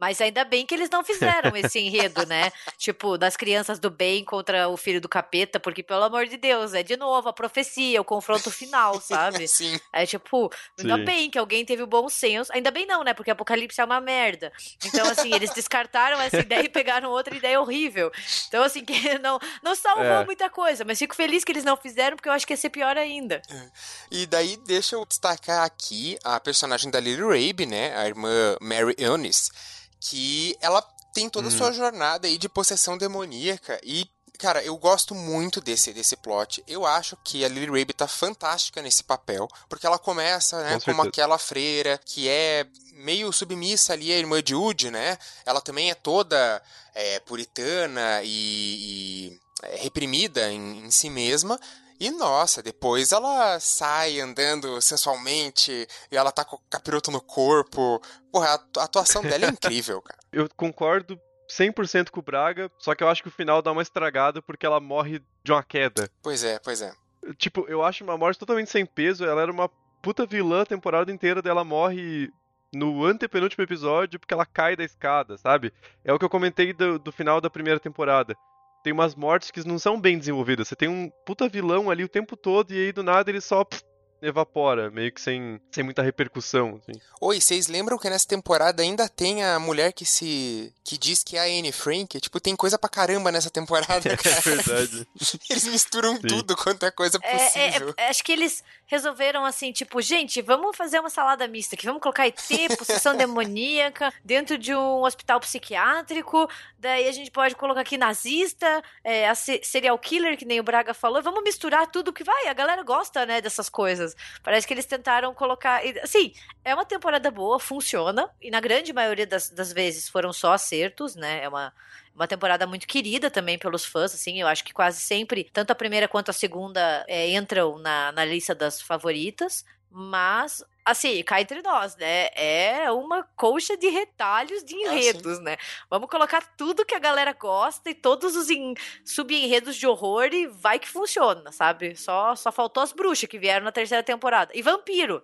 Mas ainda bem que eles não fizeram esse enredo, né? tipo, das crianças do bem contra o filho do capeta, porque, pelo amor de Deus, é de novo a profecia, o confronto final, sabe? Sim. É tipo, ainda Sim. bem que alguém teve o bom senso. Ainda bem não, né? Porque Apocalipse é uma merda. Então, assim, eles descartaram essa ideia e pegaram outra ideia horrível. Então, assim, que não, não salvou é. muita coisa, mas fico feliz que eles não fizeram, porque eu acho que ia ser pior ainda. É. E daí, deixa eu destacar aqui a personagem da Lily Rabe, né? A irmã Mary Eunice que ela tem toda a hum. sua jornada aí de possessão demoníaca e Cara, eu gosto muito desse, desse plot. Eu acho que a Lily Rabe tá fantástica nesse papel, porque ela começa, né, Com como aquela freira que é meio submissa ali, a irmã de Woody, né? Ela também é toda é, puritana e, e é, reprimida em, em si mesma, e nossa, depois ela sai andando sensualmente e ela tá com o capiroto no corpo. Porra, a atuação dela é incrível, cara. Eu concordo 100% com o Braga, só que eu acho que o final dá uma estragada porque ela morre de uma queda. Pois é, pois é. Tipo, eu acho uma morte totalmente sem peso. Ela era uma puta vilã a temporada inteira dela morre no antepenúltimo episódio porque ela cai da escada, sabe? É o que eu comentei do, do final da primeira temporada tem umas mortes que não são bem desenvolvidas. Você tem um puta vilão ali o tempo todo e aí do nada ele só pff, evapora, meio que sem, sem muita repercussão. Assim. Oi, vocês lembram que nessa temporada ainda tem a mulher que se. que diz que é a Anne Frank? Tipo, tem coisa pra caramba nessa temporada, é cara. É verdade. eles misturam Sim. tudo quanto é coisa possível. É, é, acho que eles resolveram assim, tipo, gente, vamos fazer uma salada mista aqui, vamos colocar ET, possessão demoníaca, dentro de um hospital psiquiátrico, daí a gente pode colocar aqui nazista, é, a serial killer, que nem o Braga falou, vamos misturar tudo que vai, a galera gosta, né, dessas coisas coisas. Parece que eles tentaram colocar. Assim, é uma temporada boa, funciona, e na grande maioria das, das vezes foram só acertos, né? É uma, uma temporada muito querida também pelos fãs, assim, eu acho que quase sempre, tanto a primeira quanto a segunda é, entram na, na lista das favoritas, mas assim, cá entre nós, né? É uma colcha de retalhos de enredos, ah, né? Vamos colocar tudo que a galera gosta e todos os subenredos de horror e vai que funciona, sabe? Só, só faltou as bruxas que vieram na terceira temporada. E vampiro.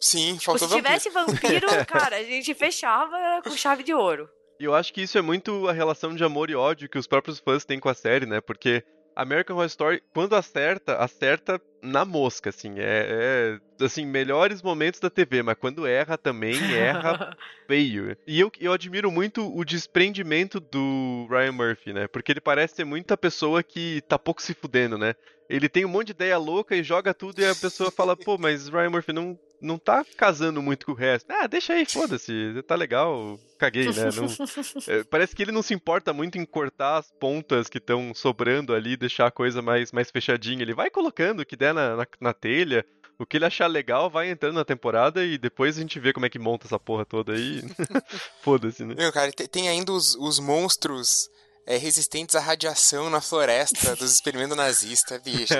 Sim, tipo, faltou se vampiro. tivesse vampiro, cara, a gente fechava com chave de ouro. E eu acho que isso é muito a relação de amor e ódio que os próprios fãs têm com a série, né? Porque American Horror Story, quando acerta, acerta na mosca, assim. É, é, assim, melhores momentos da TV, mas quando erra também, erra feio. E eu, eu admiro muito o desprendimento do Ryan Murphy, né? Porque ele parece ser muita pessoa que tá pouco se fudendo, né? Ele tem um monte de ideia louca e joga tudo e a pessoa fala, pô, mas Ryan Murphy não, não tá casando muito com o resto. Ah, deixa aí, foda-se, tá legal, caguei, né? Não, é, parece que ele não se importa muito em cortar as pontas que estão sobrando ali, deixar a coisa mais, mais fechadinha. Ele vai colocando o que der na, na, na telha, o que ele achar legal vai entrando na temporada e depois a gente vê como é que monta essa porra toda aí. Foda-se, né? Meu, cara, tem ainda os, os monstros é, resistentes à radiação na floresta dos experimentos nazistas, bicho.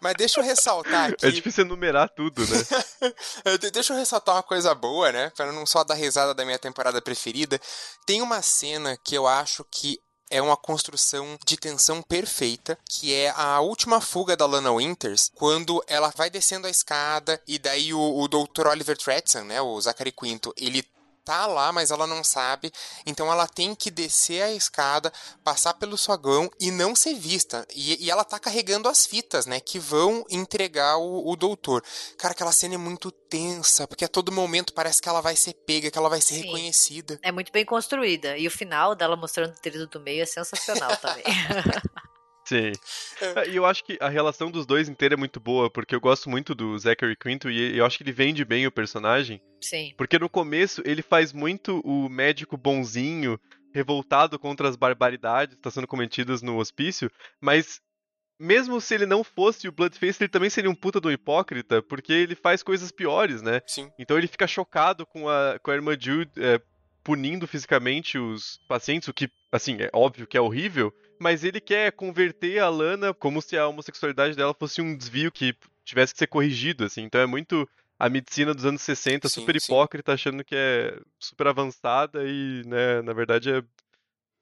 Mas deixa eu ressaltar aqui. É difícil enumerar tudo, né? deixa eu ressaltar uma coisa boa, né? Para não só dar risada da minha temporada preferida. Tem uma cena que eu acho que é uma construção de tensão perfeita, que é a última fuga da Lana Winters, quando ela vai descendo a escada e daí o, o Dr. Oliver Tretson, né, o Zachary Quinto, ele tá lá, mas ela não sabe. Então ela tem que descer a escada, passar pelo sogão e não ser vista. E, e ela tá carregando as fitas, né? Que vão entregar o, o doutor. Cara, aquela cena é muito tensa, porque a todo momento parece que ela vai ser pega, que ela vai ser Sim. reconhecida. É muito bem construída. E o final dela mostrando o trilho do meio é sensacional também. Sim. É. é. E eu acho que a relação dos dois inteira é muito boa, porque eu gosto muito do Zachary Quinto e eu acho que ele vende bem o personagem. Sim. Porque no começo ele faz muito o médico bonzinho, revoltado contra as barbaridades que estão sendo cometidas no hospício, mas mesmo se ele não fosse o Bloodface, ele também seria um puta do hipócrita, porque ele faz coisas piores, né? Sim. Então ele fica chocado com a, com a irmã Jude é, punindo fisicamente os pacientes, o que, assim, é óbvio que é horrível, mas ele quer converter a Lana como se a homossexualidade dela fosse um desvio que tivesse que ser corrigido, assim. Então é muito a medicina dos anos 60, Sim, super sim. hipócrita, achando que é super avançada e, né, na verdade é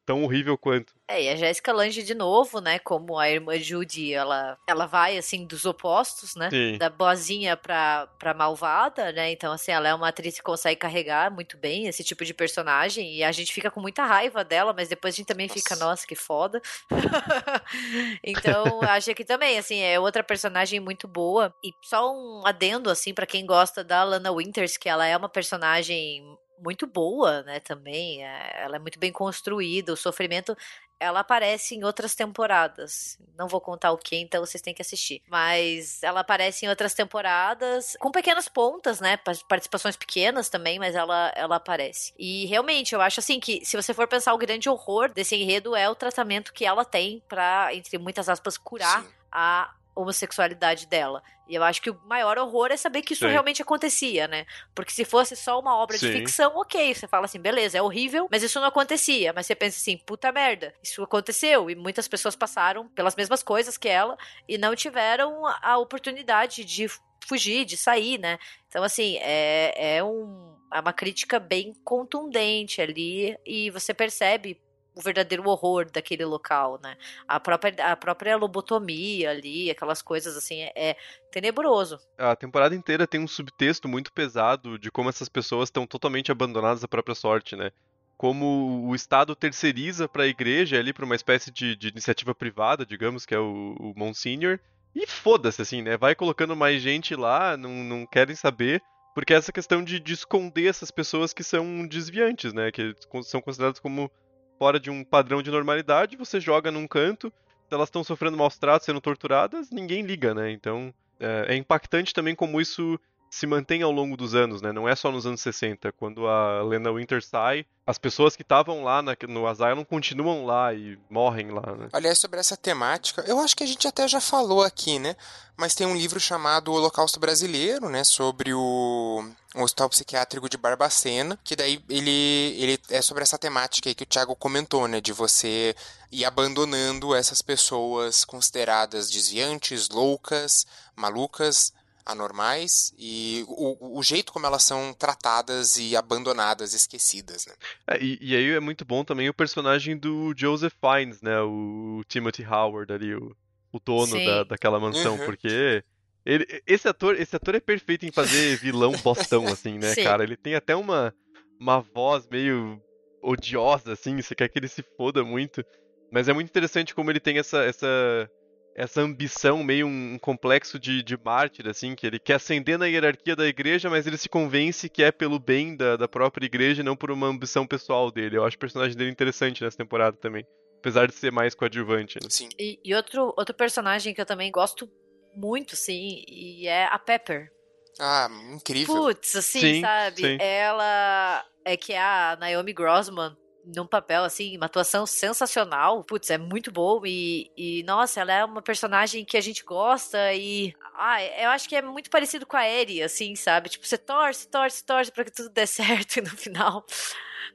tão horrível quanto. É, e a Jéssica Lange de novo, né, como a irmã Judy, ela, ela vai, assim, dos opostos, né, Sim. da boazinha pra, pra malvada, né, então, assim, ela é uma atriz que consegue carregar muito bem esse tipo de personagem, e a gente fica com muita raiva dela, mas depois a gente também fica, Nossa. nossa, que foda. então, acho que também, assim, é outra personagem muito boa, e só um adendo, assim, pra quem gosta da Lana Winters, que ela é uma personagem muito boa, né, também, é, ela é muito bem construída, o sofrimento ela aparece em outras temporadas. Não vou contar o que, então vocês têm que assistir. Mas ela aparece em outras temporadas, com pequenas pontas, né? pa- Participações pequenas também, mas ela, ela aparece. E realmente, eu acho assim que, se você for pensar, o grande horror desse enredo é o tratamento que ela tem pra, entre muitas aspas, curar Sim. a homossexualidade dela. E eu acho que o maior horror é saber que isso Sim. realmente acontecia, né? Porque se fosse só uma obra de Sim. ficção, ok, você fala assim, beleza, é horrível, mas isso não acontecia. Mas você pensa assim, puta merda, isso aconteceu. E muitas pessoas passaram pelas mesmas coisas que ela e não tiveram a- a oportunidade de fugir, de sair, né? Então, assim, é, é, um, é uma crítica bem contundente ali e você percebe o verdadeiro horror daquele local, né? A própria, a própria lobotomia ali, aquelas coisas assim, é, é tenebroso. A temporada inteira tem um subtexto muito pesado de como essas pessoas estão totalmente abandonadas à própria sorte, né? Como o Estado terceiriza para a igreja ali para uma espécie de, de iniciativa privada, digamos, que é o, o Monsignor, e foda-se, assim, né? Vai colocando mais gente lá, não, não querem saber, porque é essa questão de, de esconder essas pessoas que são desviantes, né? Que são consideradas como fora de um padrão de normalidade, você joga num canto, elas estão sofrendo maus tratos, sendo torturadas, ninguém liga, né? Então é, é impactante também como isso se mantém ao longo dos anos, né? Não é só nos anos 60. Quando a Lena Winter sai, as pessoas que estavam lá na- no Asylum continuam lá e morrem lá, né? Aliás, sobre essa temática, eu acho que a gente até já falou aqui, né? Mas tem um livro chamado Holocausto Brasileiro, né? Sobre o, o Hospital Psiquiátrico de Barbacena, que daí ele, ele é sobre essa temática aí que o Thiago comentou, né? De você ir abandonando essas pessoas consideradas desviantes, loucas, malucas, anormais, e o, o jeito como elas são tratadas e abandonadas, esquecidas, né? É, e, e aí é muito bom também o personagem do Joseph Fiennes, né? O Timothy Howard ali, o, o dono da, daquela mansão, Uhum. porque ele, esse ator, esse ator é perfeito em fazer vilão bostão, assim, né, Sim. cara? Ele tem até uma, uma voz meio odiosa, assim, você quer que ele se foda muito. Mas é muito interessante como ele tem essa, essa, essa ambição, meio um complexo de, de mártir, assim, que ele quer ascender na hierarquia da igreja, mas ele se convence que é pelo bem da, da própria igreja e não por uma ambição pessoal dele. Eu acho o personagem dele interessante nessa temporada também. Apesar de ser mais coadjuvante, né? Sim. E, e outro, outro personagem que eu também gosto muito, sim, e é a Pepper. Ah, incrível. Putz, assim, Sim, sabe? sim. Ela é que é a Naomi Grossman num papel, assim, uma atuação sensacional. Putz, é muito boa e, e, nossa, ela é uma personagem que a gente gosta e... Ah, eu acho que é muito parecido com a Eri, assim, sabe? Tipo, você torce, torce, torce pra que tudo dê certo e no final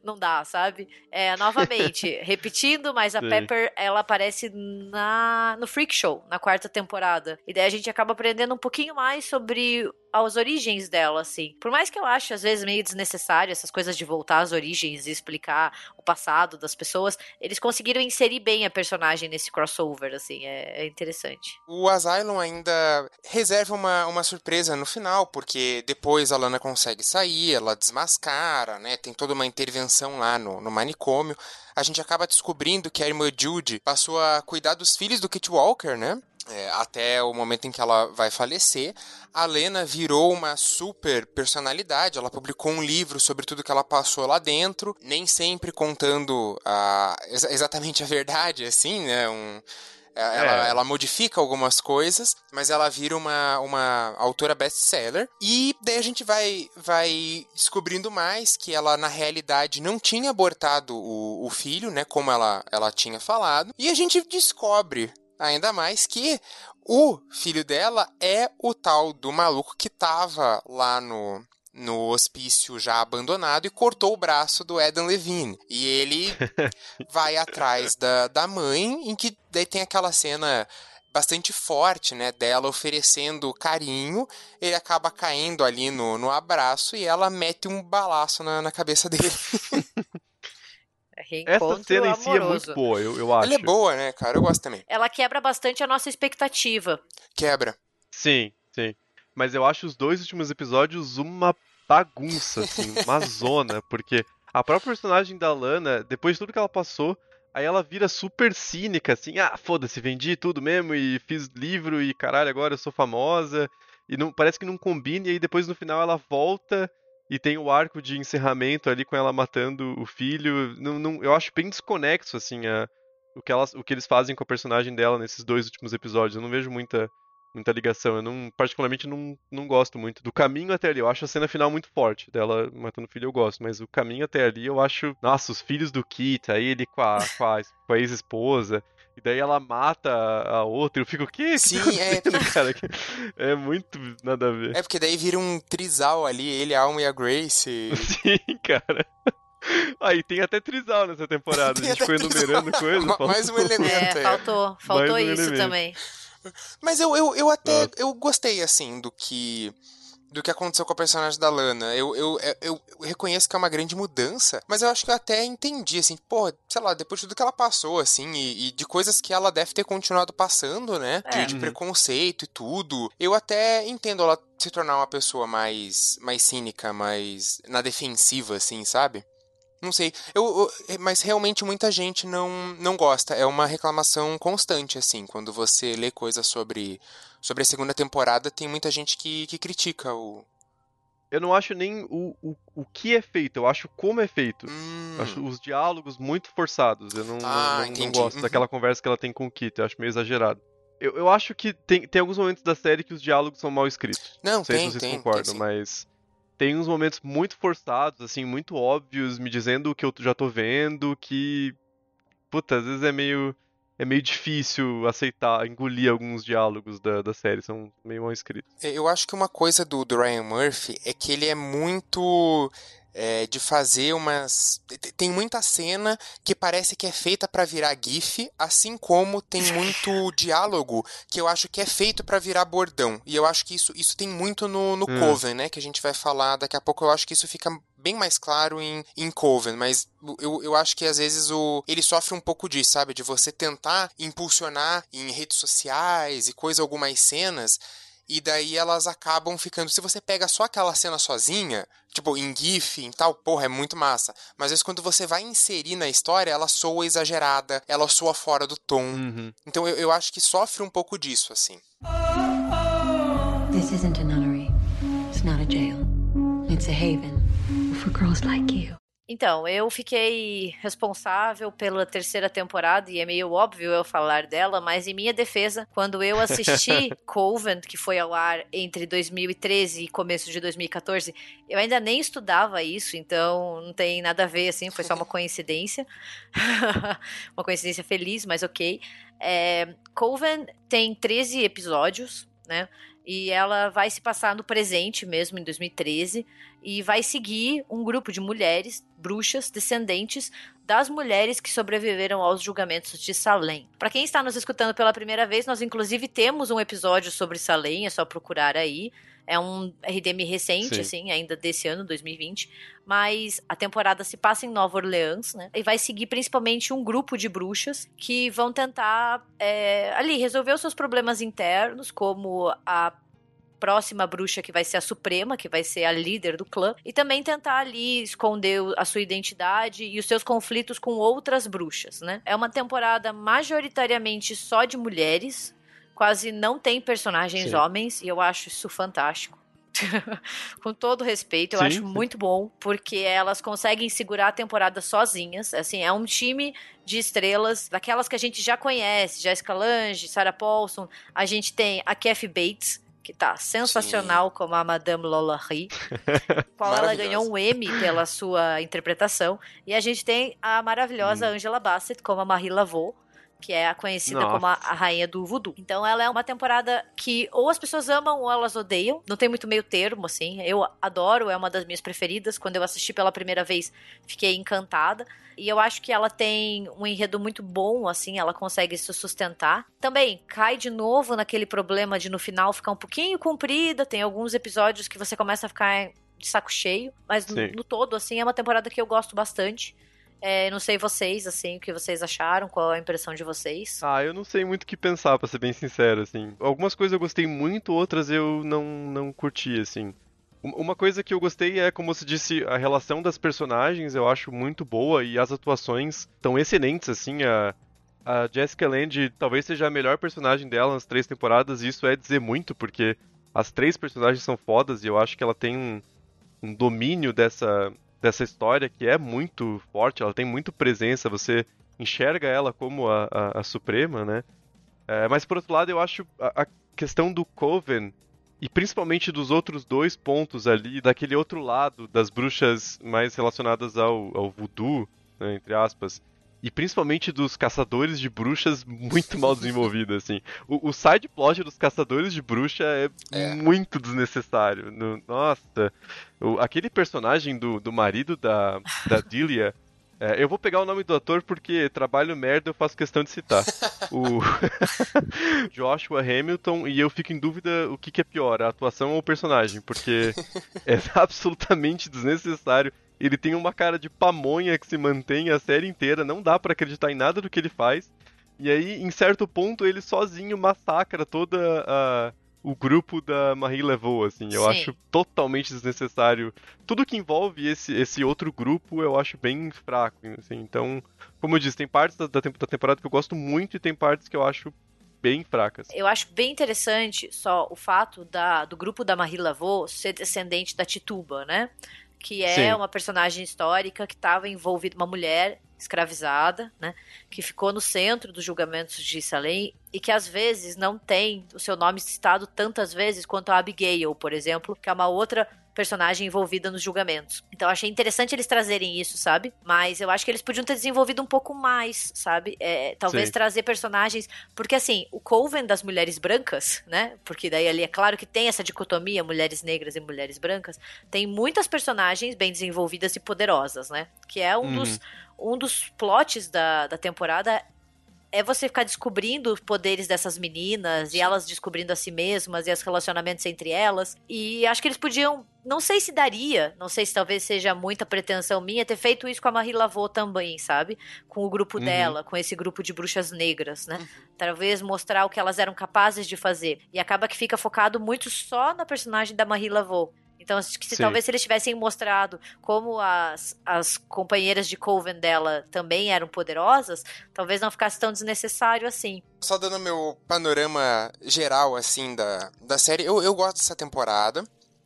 não dá, sabe? É, novamente, repetindo, mas a Sim. Pepper, ela aparece na no Freak Show, na quarta temporada. E daí a gente acaba aprendendo um pouquinho mais sobre as origens dela, assim. Por mais que eu ache, às vezes, meio desnecessário essas coisas de voltar às origens e explicar o passado das pessoas, eles conseguiram inserir bem a personagem nesse crossover, assim, é, é interessante. O Asylum ainda reserva uma, uma surpresa no final, porque depois a Lana consegue sair, ela desmascara, né? Tem toda uma intervenção lá no, no manicômio. A gente acaba descobrindo que a irmã Judy passou a cuidar dos filhos do Kit Walker, né? É, até o momento em que ela vai falecer. A Lena virou uma super personalidade. Ela publicou um livro sobre tudo que ela passou lá dentro, nem sempre contando a, exa- exatamente a verdade, assim, né? Um, ela, É. ela modifica algumas coisas, mas ela vira uma, uma autora best-seller. E daí a gente vai, vai descobrindo mais que ela, na realidade, não tinha abortado o, o filho, né? Como ela, ela tinha falado. E a gente descobre Ainda mais que o filho dela é o tal do maluco que tava lá no, no hospício já abandonado e cortou o braço do Adam Levine. E ele vai atrás da, da mãe, em que daí tem aquela cena bastante forte, né, dela oferecendo carinho, ele acaba caindo ali no, no abraço e ela mete um balaço na, na cabeça dele. Essa cena em si é muito boa, eu, eu acho. Ela é boa, né, cara? Eu gosto também. Ela quebra bastante a nossa expectativa. Quebra. Sim, sim. Mas eu acho os dois últimos episódios uma bagunça, assim, uma zona, porque a própria personagem da Lana, depois de tudo que ela passou, aí ela vira super cínica, assim, ah, foda-se, vendi tudo mesmo e fiz livro e caralho, agora eu sou famosa. E não, parece que não combina, e aí depois no final ela volta e tem o arco de encerramento ali com ela matando o filho. Não, não, eu acho bem desconexo, assim, a, o, que elas, o que eles fazem com a personagem dela nesses dois últimos episódios. Eu não vejo muita, muita ligação. Eu não, particularmente não, não gosto muito do caminho até ali. Eu acho a cena final muito forte. Dela matando o filho eu gosto, mas o caminho até ali eu acho. Nossa, os filhos do Kit, aí ele com a, com a, com a ex-esposa. E daí ela mata a outra. Eu fico, o quê? Sim, que é. cara? É muito nada a ver. É porque daí vira um trisal ali, ele, a Alma e a Grace. Sim, cara. Aí tem até trisal nessa temporada. a gente foi enumerando coisas. Mais um elemento. É, faltou, faltou um isso elemento. também. Mas eu, eu, eu até eu gostei, assim, do que do que aconteceu com a personagem da Lana. Eu, eu, eu, eu, reconheço que é uma grande mudança, mas eu acho que eu até entendi, assim, pô, sei lá, depois de tudo que ela passou, assim, e, e de coisas que ela deve ter continuado passando, né? É. De, de, preconceito e tudo. Eu até entendo ela se tornar uma pessoa mais, mais cínica, mais na defensiva, assim, sabe? Não sei. Eu, eu, mas realmente muita gente não, não gosta. É uma reclamação constante, assim. Quando você lê coisas sobre, sobre a segunda temporada, tem muita gente que, que critica o. Eu não acho nem o, o, o que é feito, eu acho como é feito. Hum. Eu acho os diálogos muito forçados. Eu não, ah, não, não, gosto uhum. daquela conversa que ela tem com o Kit, eu acho meio exagerado. Eu, eu acho que tem, tem alguns momentos da série que os diálogos são mal escritos. Não, não sei tem, se vocês tem, concordam, tem, mas tem uns momentos muito forçados, assim, muito óbvios, me dizendo o que eu já tô vendo, que. Puta, às vezes é meio. É meio difícil aceitar, engolir alguns diálogos da, da série, são meio mal escritos. É, eu acho que uma coisa do, do Ryan Murphy é que ele é muito é, de fazer umas. Tem muita cena que parece que é feita para virar GIF, assim como tem muito diálogo que eu acho que é feito para virar bordão. E eu acho que isso, isso tem muito no, no hum. Coven, né? Que a gente vai falar daqui a pouco. Eu acho que isso fica bem mais claro em, em Coven, mas eu, eu acho que às vezes o, ele sofre um pouco disso, sabe? De você tentar impulsionar em redes sociais e coisa, algumas cenas e daí elas acabam ficando. Se você pega só aquela cena sozinha, tipo, em GIF, em tal, porra, é muito massa. Mas às vezes quando você vai inserir na história, ela soa exagerada, ela soa fora do tom. Uhum. Então eu, eu acho que sofre um pouco disso, assim. This isn't a nunnery. It's not a jail. It's a haven for girls like you. Então, eu fiquei responsável pela terceira temporada, e é meio óbvio eu falar dela, mas em minha defesa, quando eu assisti Coven, que foi ao ar entre 2013 e começo de 2014, eu ainda nem estudava isso, então não tem nada a ver, assim, foi só uma coincidência. uma coincidência feliz, mas ok. É, Coven tem 13 episódios, né? E ela vai se passar no presente mesmo, em 2013, e vai seguir um grupo de mulheres, bruxas, descendentes das mulheres que sobreviveram aos julgamentos de Salem. Para quem está nos escutando pela primeira vez, nós inclusive temos um episódio sobre Salem, é só procurar aí. É um RDM recente, Sim. assim, ainda desse ano, 2020. Mas a temporada se passa em Nova Orleans, né? E vai seguir principalmente um grupo de bruxas que vão tentar é, ali resolver os seus problemas internos, como a próxima bruxa que vai ser a Suprema, que vai ser a líder do clã, e também tentar ali esconder a sua identidade e os seus conflitos com outras bruxas, né? É uma temporada majoritariamente só de mulheres, quase não tem personagens Sim. homens, e eu acho isso fantástico. com todo respeito, eu sim, acho sim. muito bom, porque elas conseguem segurar a temporada sozinhas. Assim, é um time de estrelas, daquelas que a gente já conhece, Jessica Lange, Sarah Paulson. A gente tem a Kathy Bates, que tá sensacional Sim. como a Madame Lolari, qual ela ganhou um Emmy pela sua interpretação. E a gente tem a maravilhosa hum. Angela Bassett como a Marie Laveau, que é a conhecida Nossa. como a, a rainha do voodoo. Então ela é uma temporada que ou as pessoas amam ou elas odeiam. Não tem muito meio termo, assim. Eu adoro, é uma das minhas preferidas. Quando eu assisti pela primeira vez, fiquei encantada. E eu acho que ela tem um enredo muito bom, assim, ela consegue se sustentar. Também cai de novo naquele problema de no final ficar um pouquinho comprida. Tem alguns episódios que você começa a ficar de saco cheio. Mas no, no todo, assim, é uma temporada que eu gosto bastante. É, não sei vocês, assim, o que vocês acharam, qual a impressão de vocês. Ah, eu não sei muito o que pensar, pra ser bem sincero, assim. Algumas coisas eu gostei muito, outras eu não, não curti, assim. Um- Uma coisa que eu gostei é, como se disse, a relação das personagens eu acho muito boa e as atuações estão excelentes, assim. A, a Jessica Lange talvez seja a melhor personagem dela nas três temporadas e isso é dizer muito, porque as três personagens são fodas e eu acho que ela tem um, um domínio dessa, dessa história que é muito forte, ela tem muito presença, você enxerga ela como a, a, a Suprema, né? É, mas por outro lado, eu acho a, a questão do Coven e principalmente dos outros dois pontos ali, daquele outro lado das bruxas mais relacionadas ao, ao voodoo, né, entre aspas, e principalmente dos caçadores de bruxas muito mal desenvolvido, assim. O, o side plot dos caçadores de bruxa é, É. muito desnecessário. No- nossa, o- aquele personagem do, do marido da, da Delia. É, eu vou pegar o nome do ator porque trabalho merda eu faço questão de citar. O Joshua Hamilton, e eu fico em dúvida o que, que é pior, a atuação ou o personagem, porque é absolutamente desnecessário. Ele tem uma cara de pamonha que se mantém a série inteira, não dá pra acreditar em nada do que ele faz. E aí, em certo ponto, ele sozinho massacra toda a o grupo da Marie Laveau, assim. Eu Sim. acho totalmente desnecessário. Tudo que envolve esse, esse outro grupo eu acho bem fraco, assim. Então, como eu disse, tem partes da, da da temporada que eu gosto muito e tem partes que eu acho bem fracas. Eu acho bem interessante só o fato da, do grupo da Marie Laveau ser descendente da Tituba, né? Que é Sim. uma personagem histórica que estava envolvida, uma mulher escravizada, né? Que ficou no centro dos julgamentos de Salem e que às vezes não tem o seu nome citado tantas vezes quanto a Abigail, por exemplo, que é uma outra personagem envolvida nos julgamentos. Então eu achei interessante eles trazerem isso, sabe? Mas eu acho que eles podiam ter desenvolvido um pouco mais, sabe? É, talvez Sim. trazer personagens. Porque assim, o Coven das mulheres brancas, né? Porque daí ali é claro que tem essa dicotomia, mulheres negras e mulheres brancas. Tem muitas personagens bem desenvolvidas e poderosas, né? Que é um Uhum. dos um dos plots da, da temporada é você ficar descobrindo os poderes dessas meninas e elas descobrindo a si mesmas e os relacionamentos entre elas. E acho que eles podiam. Não sei se daria, não sei se talvez seja muita pretensão minha ter feito isso com a Marie Laveau também, sabe? Com o grupo Uhum. dela, com esse grupo de bruxas negras, né? Talvez mostrar o que elas eram capazes de fazer. E acaba que fica focado muito só na personagem da Marie Laveau. Então, acho que se, Sim. talvez se eles tivessem mostrado como as, as companheiras de Coven dela também eram poderosas, talvez não ficasse tão desnecessário assim. Só dando meu panorama geral, assim, da, da série, eu, eu gosto dessa temporada.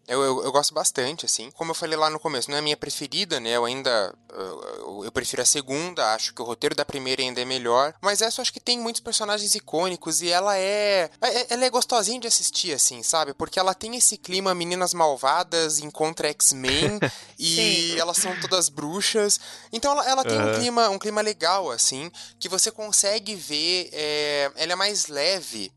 Eu, eu, eu gosto bastante, assim. Como eu falei lá no começo, não é a minha preferida, né? Eu ainda. Eu, eu prefiro a segunda, acho que o roteiro da primeira ainda é melhor. Mas essa eu acho que tem muitos personagens icônicos e ela é. é- Ela é gostosinha de assistir, assim, sabe? Porque ela tem esse clima meninas malvadas, encontra X-Men e Sim. elas são todas bruxas. Então ela, ela tem um Aham. clima, um clima legal, assim, que você consegue ver. é, ela é mais leve.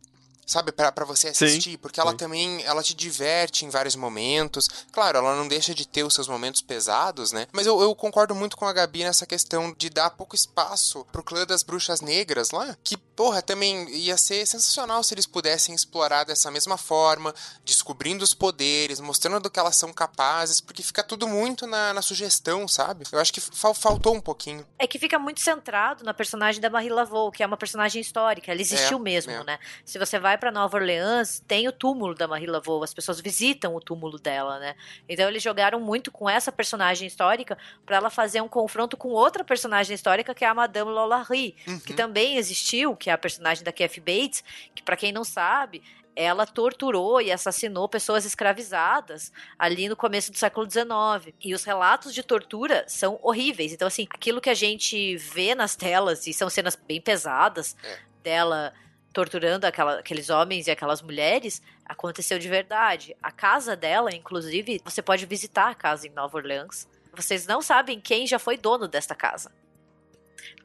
Sabe, pra pra você Sim, assistir, porque ela sim. também, ela te diverte em vários momentos. Claro, ela não deixa de ter os seus momentos pesados, né? Mas eu, eu concordo muito com a Gabi nessa questão de dar pouco espaço pro clã das bruxas negras lá, que, porra, também ia ser sensacional se eles pudessem explorar dessa mesma forma, descobrindo os poderes, mostrando do que elas são capazes, porque fica tudo muito na, na sugestão, sabe? Eu acho que fal- faltou um pouquinho. É que fica muito centrado na personagem da Marie Laveau, que é uma personagem histórica. Ela existiu É, mesmo, é. né? Se você vai pra Nova Orleans, tem o túmulo da Marie Laveau, as pessoas visitam o túmulo dela, né? Então eles jogaram muito com essa personagem histórica pra ela fazer um confronto com outra personagem histórica que é a Madame Lolary, que Uhum. também existiu, que é a personagem da Kathy Bates, que pra quem não sabe, ela torturou e assassinou pessoas escravizadas ali no começo do século XIX. E os relatos de tortura são horríveis. Então, assim, aquilo que a gente vê nas telas, e são cenas bem pesadas É. dela torturando aquela- aqueles homens e aquelas mulheres, aconteceu de verdade. A casa dela, inclusive, você pode visitar a casa em Nova Orleans. Vocês não sabem quem já foi dono desta casa.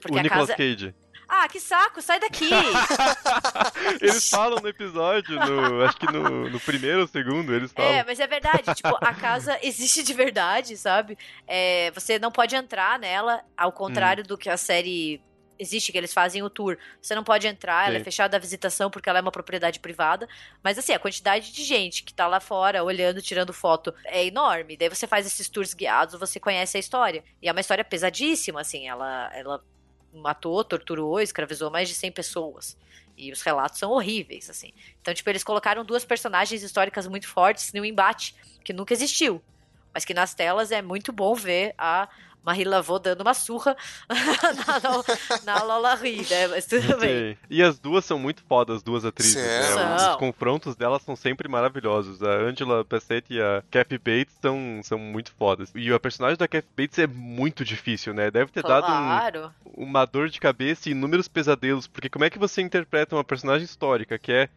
o Nicolas casa Cage. Ah, que saco, sai daqui! Eles falam no episódio, no, acho que no, no primeiro ou segundo, eles falam. É, mas é verdade. Tipo, a casa existe de verdade, sabe? É, você não pode entrar nela, ao contrário do que a série existe, que eles fazem o tour. Você não pode entrar, ela é Sim. fechada à visitação porque ela é uma propriedade privada. Mas assim, a quantidade de gente que tá lá fora olhando, tirando foto é enorme. Daí você faz esses tours guiados, você conhece a história. E é uma história pesadíssima, assim. Ela, ela matou, torturou, escravizou mais de 100 pessoas. E os relatos são horríveis, assim. Então, tipo, eles colocaram duas personagens históricas muito fortes num embate que nunca existiu. Mas que nas telas é muito bom ver a Marie Laveau dando uma surra na, na, na Lola Ri, né? Mas tudo bem. Sim. E as duas são muito fodas, as duas atrizes. né? Os confrontos delas são sempre maravilhosos. A Angela Bassett e a Kathy Bates são, são muito fodas. E a personagem da Kathy Bates é muito difícil, né? Deve ter dado um, Claro. uma dor de cabeça e inúmeros pesadelos. Porque como é que você interpreta uma personagem histórica que é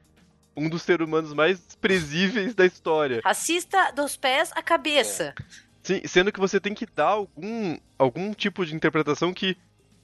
um dos seres humanos mais desprezíveis da história? Racista dos pés à cabeça. Sim, sendo que você tem que dar algum, algum tipo de interpretação que,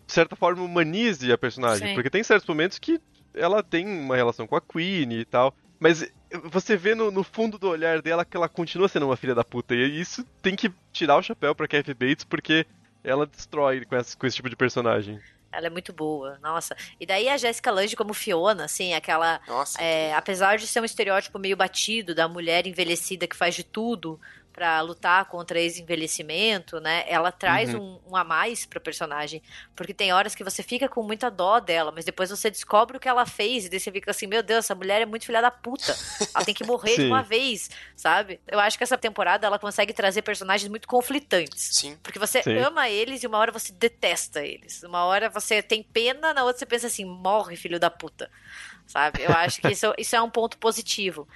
de certa forma, humanize a personagem. Sim. Porque tem certos momentos que ela tem uma relação com a Queen e tal. Mas você vê no, no fundo do olhar dela que ela continua sendo uma filha da puta. E isso tem que tirar o chapéu pra Kathy Bates, porque ela destrói com esse, com esse tipo de personagem. Ela é muito boa, nossa. E daí a Jessica Lange como Fiona, assim, aquela Nossa. É, apesar de ser um estereótipo meio batido da mulher envelhecida que faz de tudo pra lutar contra ex-envelhecimento, né? Ela traz um, um a mais pra personagem. Porque tem horas que você fica com muita dó dela, mas depois você descobre o que ela fez e daí você fica assim, meu Deus, essa mulher é muito filha da puta. Ela tem que morrer de uma vez, sabe? Eu acho que essa temporada ela consegue trazer personagens muito conflitantes. Sim. Porque você Sim. ama eles e uma hora você detesta eles. Uma hora você tem pena, na outra você pensa assim, morre, filho da puta. Sabe? Eu acho que isso, isso é um ponto positivo.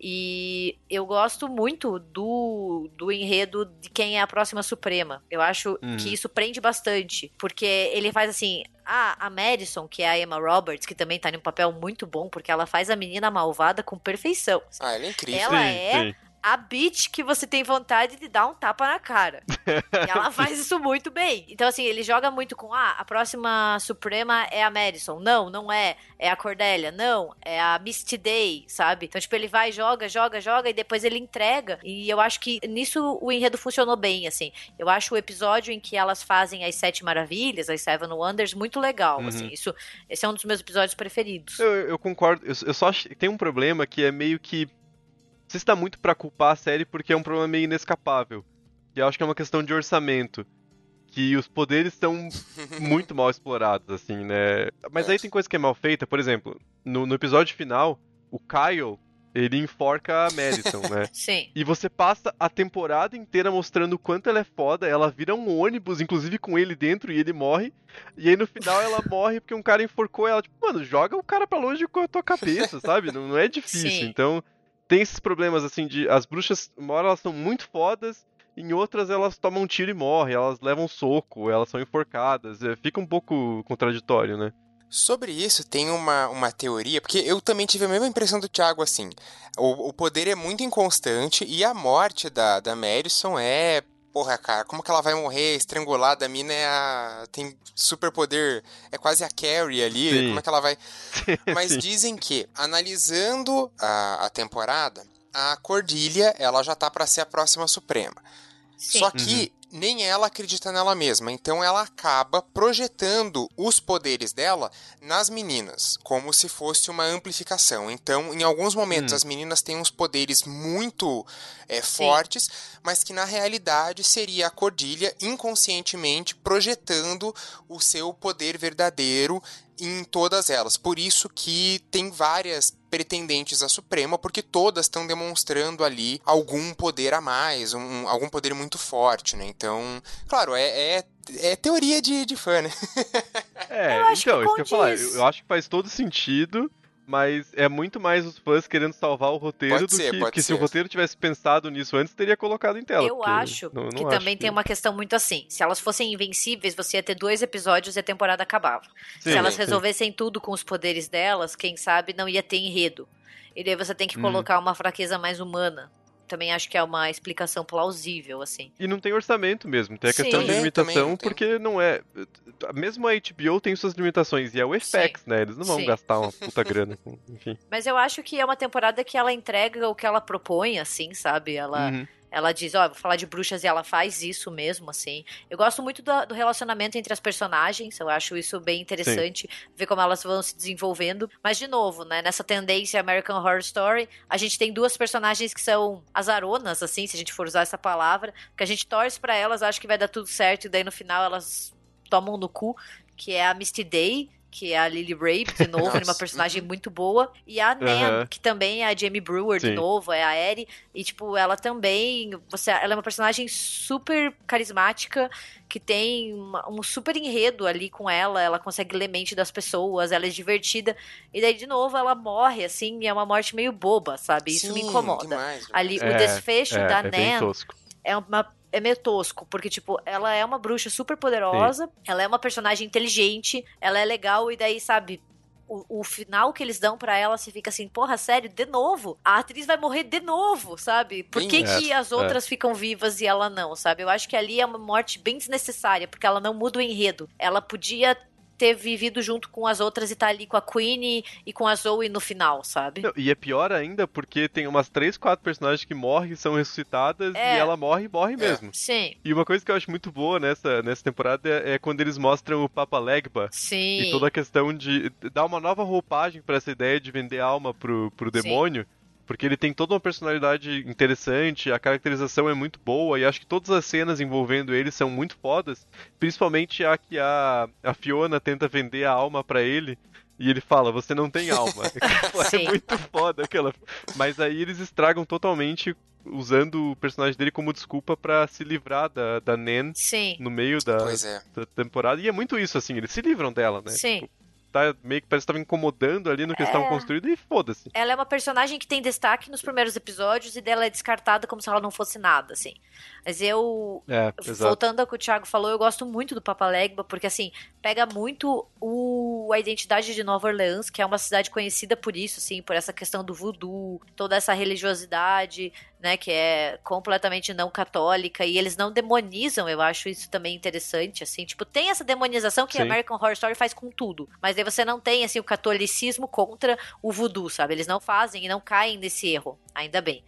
E eu gosto muito do, do enredo de quem é a próxima Suprema. Eu acho Uhum. que isso prende bastante. Porque ele faz assim. Ah, a Madison, que é a Emma Roberts, que também tá em um papel muito bom, porque ela faz a menina malvada com perfeição. Ah, ela é incrível. Ela sim, é sim. A bitch que você tem vontade de dar um tapa na cara. e ela faz isso muito bem. Então, assim, ele joga muito com, ah, a próxima Suprema é a Madison. Não, não é. É a Cordélia. Não, é a Misty Day, sabe? Então, tipo, ele vai, joga, joga, joga e depois ele entrega. E eu acho que nisso o enredo funcionou bem, assim. Eu acho o episódio em que elas fazem as Sete Maravilhas, as Seven Wonders, muito legal, Uhum. assim. Isso, esse é um dos meus episódios preferidos. Eu, eu concordo. Eu, eu só acho que tem um problema que é meio que. Você está muito pra culpar a série porque é um problema meio inescapável. E eu acho que é uma questão de orçamento. Que os poderes são muito mal explorados, assim, né? Mas aí tem coisa que é mal feita. Por exemplo, no, no episódio final, o Kyle, ele enforca a Madison, né? Sim. E você passa a temporada inteira mostrando o quanto ela é foda. Ela vira um ônibus, inclusive com ele dentro, e ele morre. E aí no final ela morre porque um cara enforcou ela. Tipo, mano, joga o cara pra longe com a tua cabeça, sabe? Não, não é difícil. Sim. Então, tem esses problemas assim de. As bruxas, uma hora elas são muito fodas, em outras elas tomam um tiro e morrem, elas levam soco, elas são enforcadas. é, Fica um pouco contraditório, né? Sobre isso, tem uma, uma teoria, porque eu também tive a mesma impressão do Thiago, assim. O, o poder é muito inconstante e a morte da, da Madison é. Porra, cara, como que ela vai morrer estrangulada? A mina é a. tem super poder. É quase a Carrie ali. Sim. Como é que ela vai. Mas Sim. dizem que, analisando a, a temporada, a Cordilha, ela já tá pra ser a próxima Suprema. Sim. Só que nem ela acredita nela mesma, então ela acaba projetando os poderes dela nas meninas, como se fosse uma amplificação. Então, em alguns momentos, Hum. as meninas têm uns poderes muito é, fortes, mas que na realidade seria a Cordilha inconscientemente projetando o seu poder verdadeiro em todas elas. Por isso que tem várias pretendentes à Suprema, porque todas estão demonstrando ali algum poder a mais, um, algum poder muito forte, né? Então, claro, é, é, é teoria de, de fã, né? É, Eu acho que então, isso que eu ia falar. eu acho que faz todo sentido, mas é muito mais os fãs querendo salvar o roteiro Pode do ser, que. pode Porque se o roteiro tivesse pensado nisso antes, teria colocado em tela. Eu acho não- não que acho também tem uma questão muito assim. Se elas fossem invencíveis, você ia ter dois episódios e a temporada acabava. Sim, Se elas sim. resolvessem tudo com os poderes delas, quem sabe não ia ter enredo. E daí você tem que Hum. colocar uma fraqueza mais humana também acho que é uma explicação plausível, assim. E não tem orçamento mesmo, tem a Sim. questão de Também, limitação, não porque não é. Mesmo a HBO tem suas limitações, e é o FX, né? Eles não vão Sim. gastar uma puta grana. Enfim. Mas eu acho que é uma temporada que ela entrega o que ela propõe, assim, sabe? Ela, Uhum. Ela diz, ó, vou falar de bruxas e ela faz isso mesmo, assim. Eu gosto muito do, do relacionamento entre as personagens, eu acho isso bem interessante, ver como elas vão se desenvolvendo. Mas, de novo, né, nessa tendência American Horror Story, a gente tem duas personagens que são azaronas, assim, se a gente for usar essa palavra, que a gente torce pra elas, acha que vai dar tudo certo, e daí no final elas tomam no cu, que é a Misty Day, que é a Lily Rabe, de novo, Nossa, uma personagem muito boa, e a Nan, Aham. que também é a Jamie Brewer, de Sim. novo, é a Eri, e tipo, ela também, você, ela é uma personagem super carismática, que tem uma- um super enredo ali com ela, ela consegue ler mente das pessoas, ela é divertida, e daí, de novo, ela morre, assim, e é uma morte meio boba, sabe? Isso me incomoda. demais, Ali, É, o desfecho é, da é bem Nan tosco. é uma é meio tosco, porque, tipo, ela é uma bruxa super poderosa, ela é uma personagem inteligente, ela é legal, e daí, sabe, o, o final que eles dão pra ela, você fica assim, porra, sério, de novo? A atriz vai morrer de novo, sabe? Por que, isso. que as outras ficam vivas e ela não, sabe? Eu acho que ali é uma morte bem desnecessária, porque ela não muda o enredo. Ela podia ter vivido junto com as outras e tá ali com a Queen e, com a Zoe no final, sabe? Não, e é pior ainda porque tem umas três, quatro personagens que morrem, são ressuscitadas, É. e ela morre e morre mesmo. Sim, E uma coisa que eu acho muito boa nessa, nessa temporada é, é quando eles mostram o Papa Legba. sim. E toda a questão de dar uma nova roupagem pra essa ideia de vender alma pro, pro Sim. Porque ele tem toda uma personalidade interessante, a caracterização é muito boa, e acho que todas as cenas envolvendo ele são muito fodas. Principalmente a que a, a Fiona tenta vender a alma pra ele. E ele fala, você não tem alma. É muito foda aquela. Mas aí eles estragam totalmente usando o personagem dele como desculpa pra se livrar da, da Nen Sim, no meio da, é. da temporada. E é muito isso, assim, eles se livram dela, né? sim. Tá meio que parece que tava incomodando ali no que eles estavam É. construindo e foda-se. Ela é uma personagem que tem destaque nos primeiros episódios e dela é descartada como se ela não fosse nada, assim. Mas eu, É, voltando ao que o Thiago falou, eu gosto muito do Papa Legba, porque assim, pega muito o, a identidade de Nova Orleans, que é uma cidade conhecida por isso, assim, por essa questão do voodoo, toda essa religiosidade, né, que é completamente não católica, e eles não demonizam, eu acho isso também interessante, assim, tipo, tem essa demonização que Sim. American Horror Story faz com tudo, mas você não tem, assim, o catolicismo contra o voodoo, sabe? Eles não fazem e não caem nesse erro, ainda bem.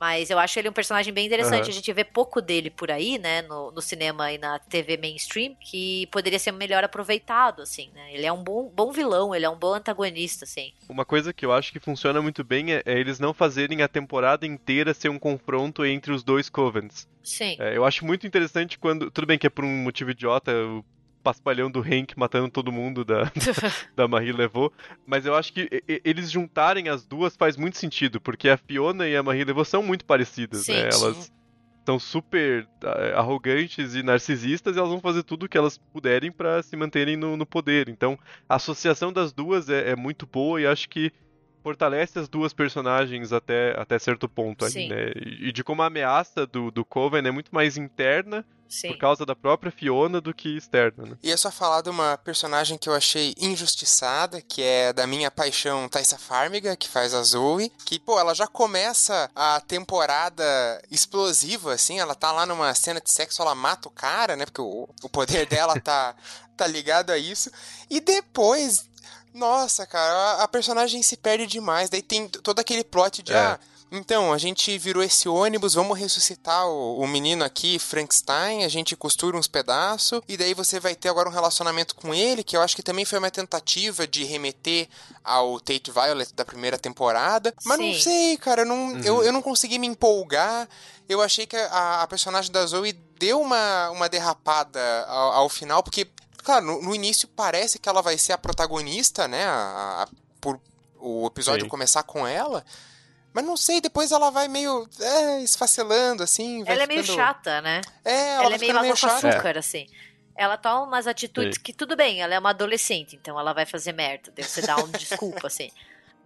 Mas eu acho ele um personagem bem interessante. Aham. A gente vê pouco dele por aí, né? No, no cinema e na TV mainstream, que poderia ser melhor aproveitado, assim, né? Ele é um bom, bom vilão, ele é um bom antagonista, assim. Uma coisa que eu acho que funciona muito bem é, é eles não fazerem a temporada inteira ser um confronto entre os dois Covens. Sim. É, eu acho muito interessante quando. Tudo bem que é por um motivo idiota, paspalhão do Hank matando todo mundo da, da Marie levou, mas eu acho que eles juntarem as duas faz muito sentido, porque a Fiona e a Marie levou são muito parecidas, Sim, né? Elas são super ah, arrogantes e narcisistas e elas vão fazer tudo o que elas puderem pra se manterem no, no poder. Então, a associação das duas é, é muito boa e acho que fortalece as duas personagens até, até certo ponto ali, né? E e de como a ameaça do, do Coven é muito mais interna Sim. por causa da própria Fiona do que externa, né? E é só falar de uma personagem que eu achei injustiçada, que é da minha paixão Thaisa Farmiga, que faz a Zoe, que, pô, ela já começa a temporada explosiva, assim, ela tá lá numa cena de sexo, ela mata o cara, né, porque o, o poder dela tá, tá ligado a isso, e depois... Nossa, cara, a, a personagem se perde demais. Daí tem todo aquele plot de, É. ah, então, a gente virou esse ônibus, vamos ressuscitar o, o menino aqui, Frankenstein, a gente costura uns pedaços, e daí você vai ter agora um relacionamento com ele, que eu acho que também foi uma tentativa de remeter ao Tate Violet da primeira temporada. Mas não Sim. sei, cara, não, eu, eu não consegui me empolgar. Eu achei que a, a personagem da Zoe deu uma, uma derrapada ao, ao final, porque, claro, no, no início parece que ela vai ser a protagonista, né? A, a- por o episódio Sim. começar com ela. Mas não sei, depois ela vai meio é, esfacelando, assim. vai Ela é meio ficando- chata, né? É, ela, ela é meio água meio com chata. açúcar, assim. Ela toma umas atitudes Sim. que, tudo bem, ela é uma adolescente, então ela vai fazer merda. Daí você dá um desculpa, assim.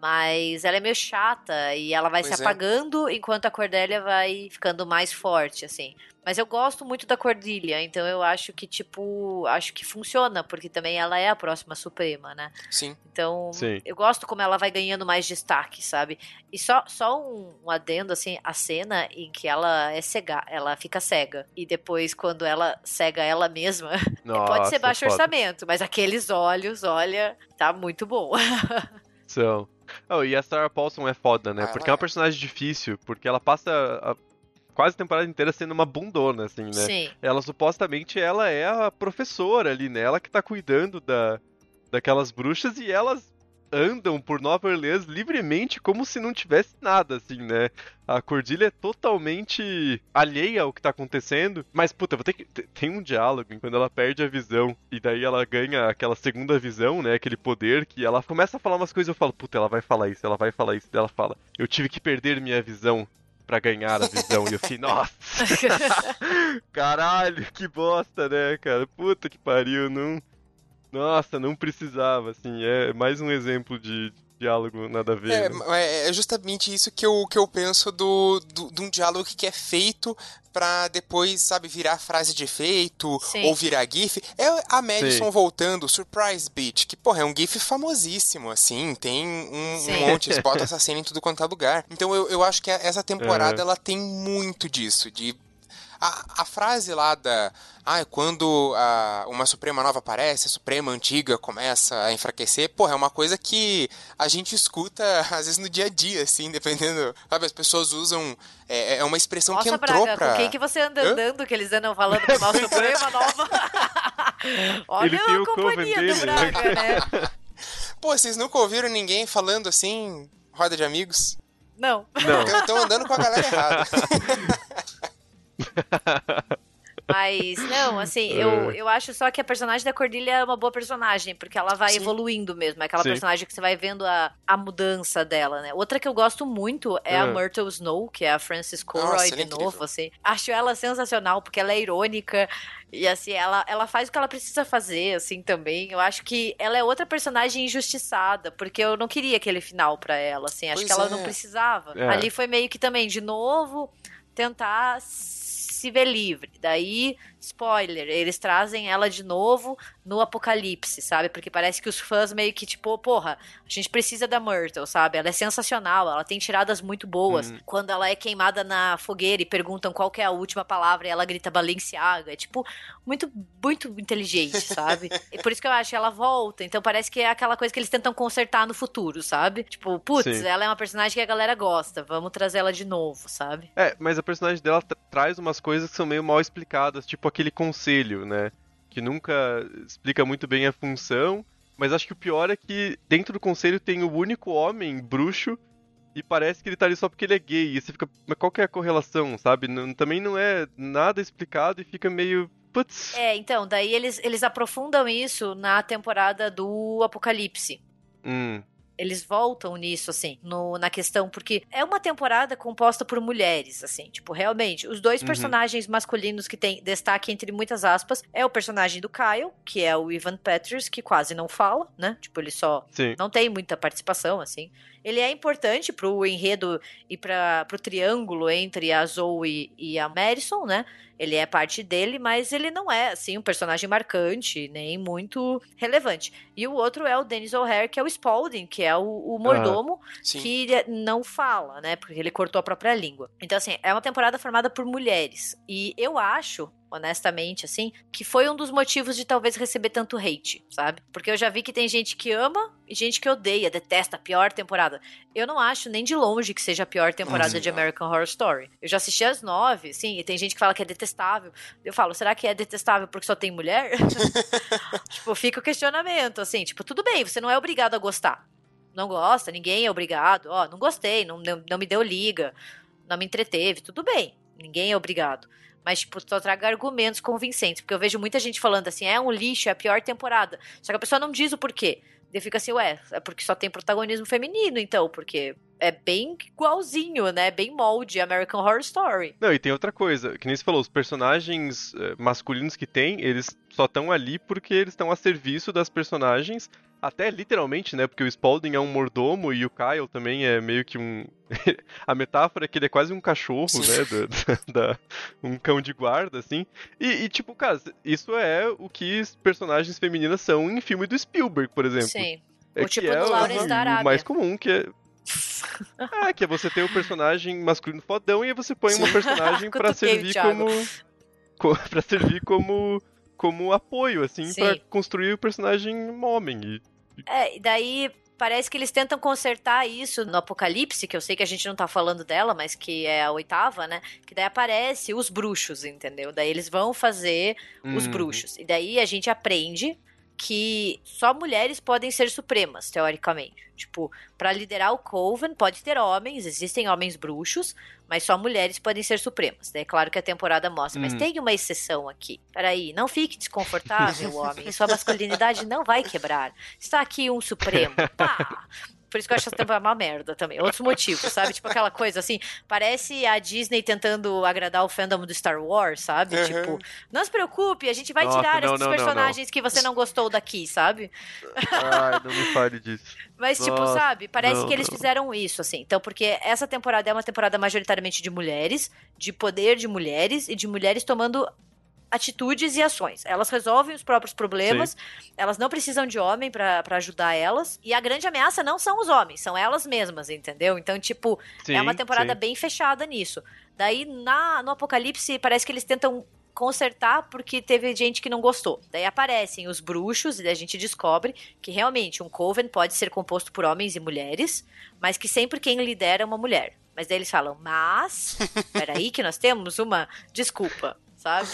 Mas ela é meio chata e ela vai Pois se é. apagando enquanto a Cordélia vai ficando mais forte, assim. Mas eu gosto muito da Cordilha, então eu acho que, tipo, acho que funciona, porque também ela é a próxima Suprema, né? Sim. Então, Sim. eu gosto como ela vai ganhando mais destaque, sabe? E só, só um, um adendo, assim, a cena em que ela é cega, ela fica cega. E depois, quando ela cega ela mesma, pode ser Nossa, baixo foda. orçamento, mas aqueles olhos, olha, tá muito bom. São. Oh, e a Sarah Paulson é foda, né? Ah, porque é uma é. personagem difícil, porque ela passa a quase a temporada inteira sendo uma bundona, assim, né? Sim. Ela supostamente ela é a professora ali, né? Ela que tá cuidando da, daquelas bruxas e elas andam por Nova Orleans livremente como se não tivesse nada, assim, né? A Cordilha é totalmente alheia ao que tá acontecendo. Mas, puta, vou ter que. te- Tem um diálogo em quando ela perde a visão e daí ela ganha aquela segunda visão, né? Aquele poder que ela começa a falar umas coisas e eu falo, puta, ela vai falar isso, ela vai falar isso. Daí ela fala, eu tive que perder minha visão pra ganhar a visão. e eu fiquei, nossa! Caralho, que bosta, né, cara? Puta que pariu, não. Nossa, não precisava, assim. É mais um exemplo de diálogo nada a ver. É, né? é- é justamente isso que eu, que eu penso do, do, de um diálogo que é feito pra depois, sabe, virar frase de efeito Sim. ou virar gif. É a Madison Sim. voltando, Surprise Beach, que, porra, é um gif famosíssimo, assim, tem um, um monte, eles botam essa cena em tudo quanto é lugar. Então eu, eu acho que essa temporada, Uhum. ela tem muito disso, de... A, a frase lá da. Ah, quando a- uma Suprema nova aparece, a Suprema antiga começa a enfraquecer, porra, é uma coisa que a gente escuta, às vezes, no dia a dia, assim, dependendo. Sabe, as pessoas usam. É, é uma expressão que Nossa, entrou Braga, pra. com quem que você anda Hã? andando que eles andam falando do nosso Suprema nova? Olha Ele tem a companhia dele, do né? Braga, né? Pô, vocês nunca ouviram ninguém falando assim, roda de amigos? Não. Não. Estão andando com a galera errada. Mas, não, assim, É. eu, eu acho só que a personagem da Cordilha é uma boa personagem, porque ela vai Sim. evoluindo mesmo. É aquela Sim. personagem que você vai vendo a, a mudança dela, né? Outra que eu gosto muito é a É. Myrtle Snow, que é a Frances Conroy ela é de incrível. novo, assim. Acho ela sensacional, porque ela é irônica. E assim, ela, ela faz o que ela precisa fazer, assim, também. Eu acho que ela é outra personagem injustiçada, porque eu não queria aquele final pra ela, assim. Acho Pois que ela é. não precisava. É. Ali foi meio que também, de novo, tentar se ver livre. Daí, spoiler, eles trazem ela de novo no apocalipse, sabe? Porque parece que os fãs meio que, tipo, porra, a gente precisa da Myrtle, sabe? Ela é sensacional, ela tem tiradas muito boas. Hum. Quando ela é queimada na fogueira e perguntam qual é a última palavra e ela grita Balenciaga, é tipo, muito, muito inteligente, sabe? e por isso que eu acho que ela volta, então parece que é aquela coisa que eles tentam consertar no futuro, sabe? Tipo, putz, Sim. ela é uma personagem que a galera gosta, vamos trazer ela de novo, sabe? É, mas a personagem dela tra- traz umas coisas que são meio mal explicadas, tipo aquele conselho, né? Que nunca explica muito bem a função. Mas acho que o pior é que dentro do conselho tem o único homem bruxo e parece que ele tá ali só porque ele é gay. E você fica, mas qual que é a correlação, sabe? Não- também não é nada explicado e fica meio. Putz. É, então, daí eles, eles aprofundam isso na temporada do Apocalipse. Hum, Eles voltam nisso, assim, no, na questão, porque é uma temporada composta por mulheres, assim, tipo, realmente, os dois Uhum. personagens masculinos que tem destaque entre muitas aspas é o personagem do Kyle, que é o Ivan Peters, que quase não fala, né? Tipo, ele só sim. não tem muita participação, assim. Ele é importante pro enredo e para pro triângulo entre a Zoe e a Madison, né? Ele é parte dele, mas ele não é, assim, um personagem marcante, nem muito relevante. E o outro é o Dennis O'Hare, que é o Spalding, que é o, o mordomo, Sim. que não fala, né? Porque ele cortou a própria língua. Então, assim, é uma temporada formada por mulheres. E eu acho, honestamente, assim, que foi um dos motivos de talvez receber tanto hate, sabe? Porque eu já vi que tem gente que ama e gente que odeia, detesta a pior temporada. Eu não acho nem de longe que seja a pior temporada de. American Horror Story. Eu já assisti as nove, sim, e tem gente que fala que é detestável. Eu falo, será que é detestável porque só tem mulher? tipo, fica o questionamento, assim, tipo, tudo bem, você não é obrigado a gostar. Não gosta, ninguém é obrigado. Ó, não gostei, não, não, não me deu liga, não me entreteve, tudo bem. Ninguém é obrigado. Mas, tipo, só traga argumentos convincentes. Porque eu vejo muita gente falando assim, é um lixo, é a pior temporada. Só que a pessoa não diz o porquê. Daí fica assim, ué, é porque só tem protagonismo feminino, então, porque é bem igualzinho, né? Bem molde American Horror Story. Não, e tem outra coisa, que nem você falou, os personagens eh, masculinos que tem, eles só estão ali porque eles estão a serviço das personagens Até literalmente, né? Porque o Spaulding é um mordomo e o Kyle também é meio que um. a metáfora é que ele é quase um cachorro, né? Da, da- um cão de guarda, assim. E, e, tipo, cara, isso é o que personagens femininas são em filme do Spielberg, por exemplo. Sim. É Ou tipo é do o- Lawrence da o Arábia. mais comum, que é. É, que é você ter o personagem masculino fodão e aí você põe uma personagem o servir como. co- pra servir como. como apoio, assim, Sim. pra construir o personagem homem. E É, e daí parece que eles tentam consertar isso no Apocalipse, que eu sei que a gente não tá falando dela, mas que é a oitava, né? Que daí aparece os bruxos, entendeu? Daí eles vão fazer os Uhum. bruxos. E daí a gente aprende que só mulheres podem ser supremas, teoricamente. Tipo, pra liderar o Coven, pode ter homens, existem homens bruxos, mas só mulheres podem ser supremas. É claro que a temporada mostra, mas Uhum. tem uma exceção aqui. Peraí, não fique desconfortável, homem. Sua masculinidade não vai quebrar. Está aqui um supremo. Pá! Por isso que eu acho essa temporada uma merda também. Outros motivos, sabe? Tipo aquela coisa assim, parece a Disney tentando agradar o fandom do Star Wars, sabe? Uhum. Tipo, não se preocupe, a gente vai Nossa, tirar não, esses não, não, personagens que você não gostou daqui, sabe? Ai, não me fale disso. Mas, tipo, Nossa, sabe, parece não, que eles não. fizeram isso, assim. Então, porque essa temporada é uma temporada majoritariamente de mulheres, de poder de mulheres e de mulheres tomando atitudes e ações. Elas resolvem os próprios problemas, elas não precisam de homem pra ajudar elas. E a grande ameaça não são os homens, são elas mesmas, entendeu? Então, tipo, é uma Sim, temporada sim. bem fechada nisso. Daí, na, no Apocalipse, parece que eles tentam consertar porque teve gente que não gostou. Daí aparecem os bruxos e daí a gente descobre que realmente um coven pode ser composto por homens e mulheres, mas que sempre quem lidera é uma mulher. Mas daí eles falam, mas, peraí que nós temos uma desculpa, sabe?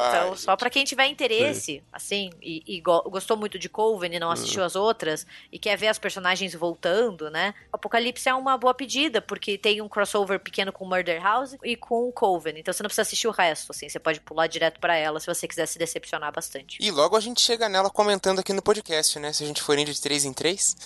Então, Ai, só pra quem tiver interesse, assim, e, e go- gostou muito de Coven e não assistiu as outras, e quer ver as personagens voltando, né? Apocalipse é uma boa pedida, porque tem um crossover pequeno com Murder House e com Coven. Então você não precisa assistir o resto, assim, você pode pular direto pra ela se você quiser se decepcionar bastante. E logo a gente chega nela comentando aqui no podcast, né? Se a gente for indo de 3 em 3.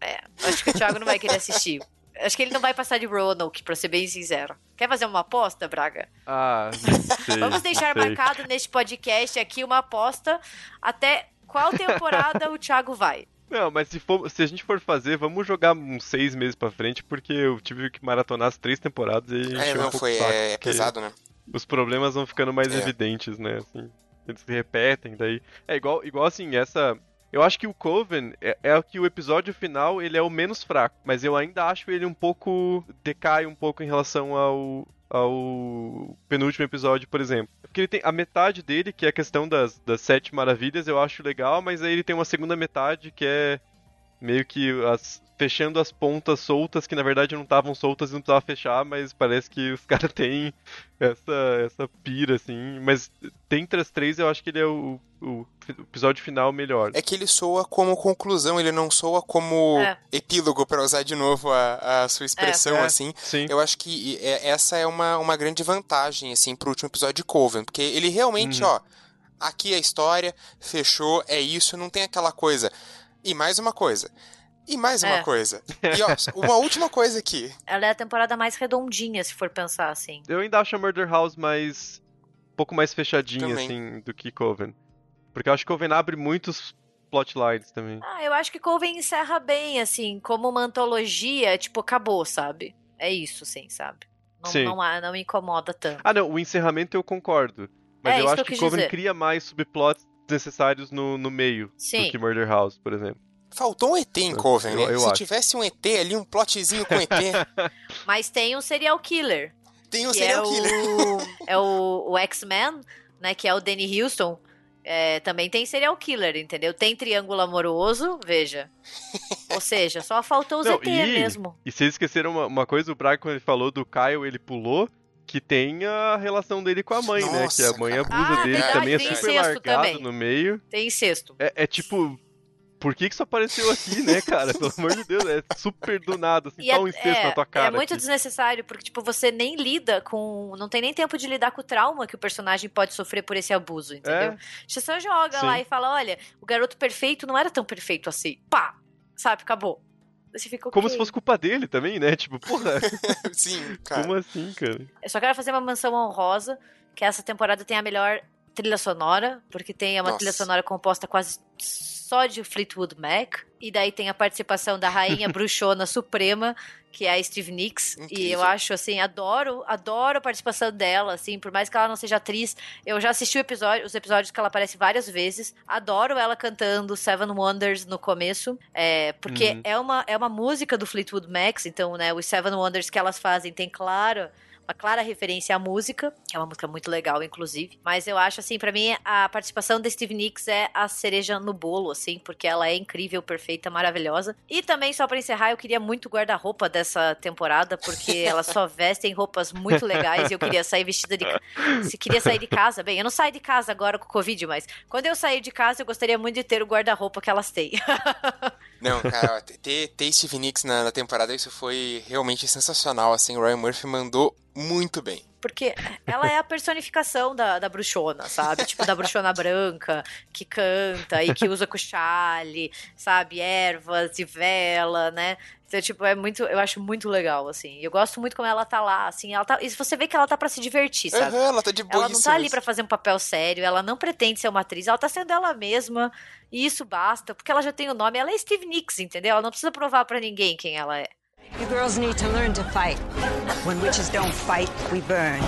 É, acho que o Thiago não vai querer assistir. Acho que ele não vai passar de Roanoke, pra ser bem sincero. Quer fazer uma aposta, Braga? Ah, sei. Vamos deixar sei. marcado neste podcast aqui uma aposta até qual temporada o Thiago vai. Não, mas se, for, se a gente for fazer, vamos jogar uns seis meses pra frente, porque eu tive que maratonar as três temporadas e É, um não, pouco foi. saco, É, é pesado, né? Os problemas vão ficando mais É. evidentes, né? Assim, eles se repetem, daí. É igual, igual assim, essa. Eu acho que o Coven é, é que o episódio final ele é o menos fraco, mas eu ainda acho ele um pouco. decai um pouco em relação ao. ao penúltimo episódio, por exemplo. Porque ele tem a metade dele, que é a questão das, das sete maravilhas, eu acho legal, mas aí ele tem uma segunda metade que é meio que as, fechando as pontas soltas, que na verdade não estavam soltas e não precisava fechar, mas parece que os caras têm essa, essa pira, assim. Mas dentre as três, eu acho que ele é o, o episódio final melhor. É que ele soa como conclusão, ele não soa como É. epílogo, pra usar de novo a, a sua expressão, É. assim. Sim. Eu acho que é- essa é uma, uma grande vantagem, assim, pro último episódio de Coven. Porque ele realmente, Uhum. ó, aqui é a história, fechou, é isso, não tem aquela coisa. E mais uma coisa. E mais uma É. coisa. E ó, uma última coisa aqui. Ela é a temporada mais redondinha, se for pensar assim. Eu ainda acho a Murder House mais. um pouco mais fechadinha, Também. assim, do que Coven. Porque eu acho que Coven abre muitos plotlines também. Ah, eu acho que Coven encerra bem, assim, como uma antologia, tipo, acabou, sabe? É isso, sim, sabe? Não, Sim. não, não me incomoda tanto. Ah, não, o encerramento eu concordo. Mas É, eu acho que que, Coven dizer. cria mais subplots necessários no, no meio Sim. do que Murder House, por exemplo. Faltou um ET em Coven, né? Eu- eu Se acho. tivesse um ET ali, um plotzinho com ET, Mas tem um serial killer. tem um que é serial killer. o, é o, o X-Men, né? Que é o Danny Houston. É, também tem serial killer, entendeu? Tem triângulo amoroso, veja. Ou seja, só faltou o ZT e- mesmo. E vocês esqueceram uma, uma coisa, o Braga, quando ele falou do Kyle, ele pulou, que tem a relação dele com a mãe, né? Nossa, Que a mãe cara. abusa Ah, dele, verdade, também é tem super largado também. no meio. Tem incesto. É, é tipo, por que que isso apareceu aqui, né, cara? Pelo amor de Deus, é super do nada, assim, E é, um incesto é- na tua cara. é muito aqui. desnecessário, porque, tipo, você nem lida com. Não tem nem tempo de lidar com o trauma que o personagem pode sofrer por esse abuso, entendeu? É. Você só joga Sim. lá e fala: olha, o garoto perfeito não era tão perfeito assim. Pá! Sabe, acabou. Fica, Como "Ok." se fosse culpa dele também, né? Tipo, porra, Sim, cara. como assim, cara? Eu só quero fazer uma menção honrosa, que essa temporada tem a melhor trilha sonora, porque tem uma Nossa. trilha sonora composta quase só de Fleetwood Mac. E daí tem a participação da rainha bruxona suprema, que é a Steve Nicks. E Incrível. eu acho, assim, adoro, adoro a participação dela, assim, por mais que ela não seja atriz. Eu já assisti o episódio, os episódios que ela aparece várias vezes. Adoro ela cantando Seven Wonders no começo, é, porque Uhum. é, uma, é uma música do Fleetwood Mac, então, né, os Seven Wonders que elas fazem tem, claro, uma clara referência à música, que é uma música muito legal, inclusive. Mas eu acho, assim, pra mim, a participação da Steve Nicks é a cereja no bolo, assim, porque ela é incrível, perfeita, maravilhosa. E também, só pra encerrar, eu queria muito o guarda-roupa dessa temporada, porque elas só vestem roupas muito legais e eu queria sair vestida de. Se queria sair de casa, bem, eu não saio de casa agora com o Covid, mas quando eu sair de casa, eu gostaria muito de ter o guarda-roupa que elas têm. Não, cara, ter, ter Steve Nicks na, na temporada, isso foi realmente sensacional, assim, o Ryan Murphy mandou muito bem. Porque ela é a personificação da, da bruxona, sabe? Tipo, da bruxona branca, que canta e que usa cuchale, sabe? Ervas e vela, né? Então, tipo, é muito. Eu acho muito legal, assim. Eu gosto muito como ela tá lá, assim. Ela tá, e você vê que ela tá pra se divertir, sabe? Aham, ela tá de boa Ela não tá ali pra fazer um papel sério, ela não pretende ser uma atriz, ela tá sendo ela mesma, e isso basta, porque ela já tem o nome, ela é Steve Nicks, entendeu? Ela não precisa provar pra ninguém quem ela é. You girls need to learn to fight. When witches don't fight, we burn.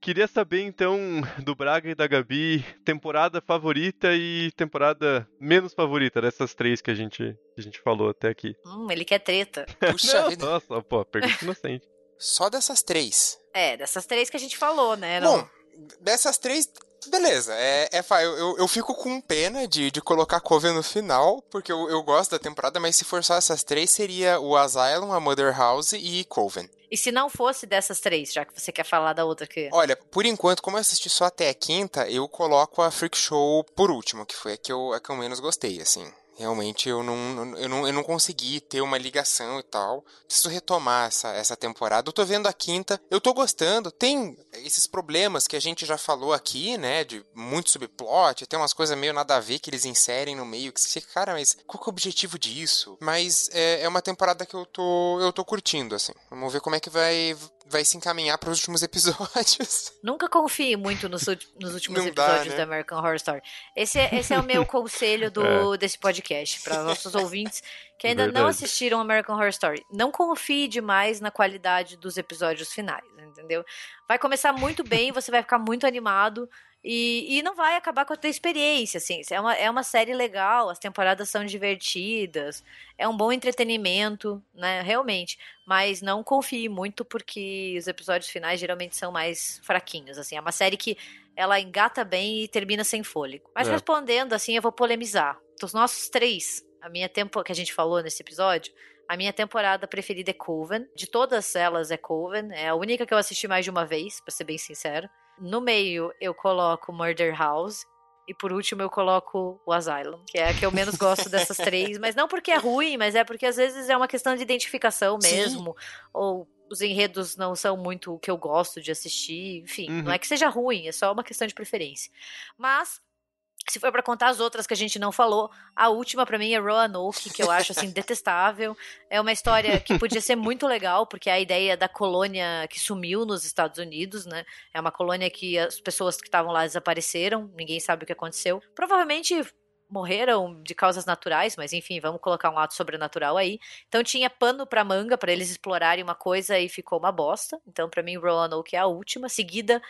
Queria saber então do Braga e da Gabi, temporada favorita e temporada menos favorita dessas três que a gente, que a gente falou até aqui. Hum, ele quer treta. Puxa Não, vida, nossa, pô, pergunta inocente. só dessas três. É, dessas três que a gente falou, né? Não- Bom, dessas três, beleza. É, é eu, eu, eu fico com pena de, de colocar Coven no final, porque eu, eu gosto da temporada, mas se for só essas três, seria o Asylum, a Mother House e Coven. E se não fosse dessas três, já que você quer falar da outra que. Olha, por enquanto, como eu assisti só até a quinta, eu coloco a Freak Show por último, que foi a que eu, a que eu menos gostei, assim. Realmente eu não, eu, não, eu não consegui ter uma ligação e tal. Preciso retomar essa, essa temporada. Eu tô vendo a quinta, eu tô gostando. Tem esses problemas que a gente já falou aqui, né? De muito subplot, tem umas coisas meio nada a ver que eles inserem no meio. Que você fica, cara, mas qual que é o objetivo disso? Mas é, é uma temporada que eu tô, eu tô curtindo, assim. Vamos ver como é que vai, vai se encaminhar para os últimos episódios. Nunca confie muito nos, nos últimos Não dá, episódios né? da American Horror Story. Esse, é- esse é o meu conselho do, desse podcast para nossos ouvintes que ainda não Verdade. assistiram American Horror Story. Não confie demais na qualidade dos episódios finais, entendeu? Vai começar muito bem, você vai ficar muito animado. E, e não vai acabar com a tua experiência, assim. É uma, é uma série legal, as temporadas são divertidas, é um bom entretenimento, né? Realmente. Mas não confie muito, porque os episódios finais geralmente são mais fraquinhos, assim. É uma série que ela engata bem e termina sem fôlego. Mas É. respondendo, assim, eu vou polemizar. Dos nossos três, a minha tempo que a gente falou nesse episódio, a minha temporada preferida é Coven. De todas elas é Coven. É a única que eu assisti mais de uma vez, pra ser bem sincero. No meio eu coloco Murder House. E por último eu coloco o Asylum, que é a que eu menos gosto dessas três. Mas não porque é ruim, mas é porque às vezes é uma questão de identificação Sim. mesmo. Ou os enredos não são muito o que eu gosto de assistir. Enfim, Uhum. não é que seja ruim, é só uma questão de preferência. Mas, se for pra contar as outras que a gente não falou, a última pra mim é Roanoke, que eu acho assim detestável. É uma história que podia ser muito legal, porque é a ideia da colônia que sumiu nos Estados Unidos, né? É uma colônia que as pessoas que estavam lá desapareceram, ninguém sabe o que aconteceu. Provavelmente morreram de causas naturais, mas enfim, vamos colocar um ato sobrenatural aí. Então tinha pano pra manga pra eles explorarem uma coisa e ficou uma bosta. Então pra mim Roanoke é a última, seguida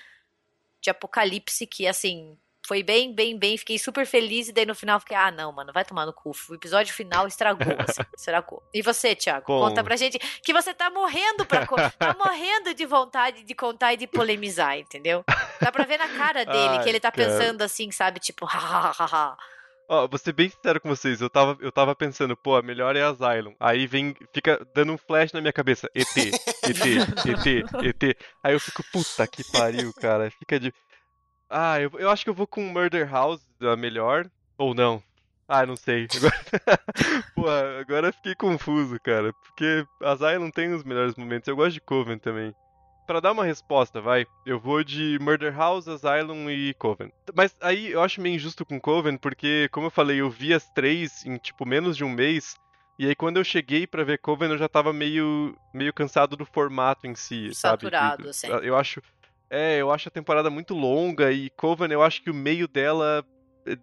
de Apocalipse, que assim, foi bem, bem, bem, fiquei super feliz e daí no final fiquei, ah, não, mano, vai tomar no cu. O episódio final estragou, assim, estragou. E você, Thiago, conta pra gente que você tá morrendo pra tá morrendo de vontade de contar e de polemizar, entendeu? Dá pra ver na cara dele Ai, que ele tá cara. pensando assim, sabe, tipo, hahaha. Ó, vou ser bem sincero com vocês, eu tava, eu tava pensando, pô, a melhor é Asylum. Aí vem, fica dando um flash na minha cabeça, ET, ET, ET, ET. Aí eu fico, puta que pariu, cara. Fica de. Ah, eu, eu acho que eu vou com Murder House, a melhor. Ou não. Ah, não sei. Agora, pô, agora fiquei confuso, cara. Porque Asylum tem os melhores momentos. Eu gosto de Coven também. Pra dar uma resposta, vai, eu vou de Murder House, Asylum e Coven. Mas aí eu acho meio injusto com Coven, porque, como eu falei, eu vi as três em, tipo, menos de um mês. E aí quando eu cheguei pra ver Coven, eu já tava meio, meio cansado do formato em si, sabe? Saturado, assim. Eu acho... É, eu acho a temporada muito longa e Coven, eu acho que o meio dela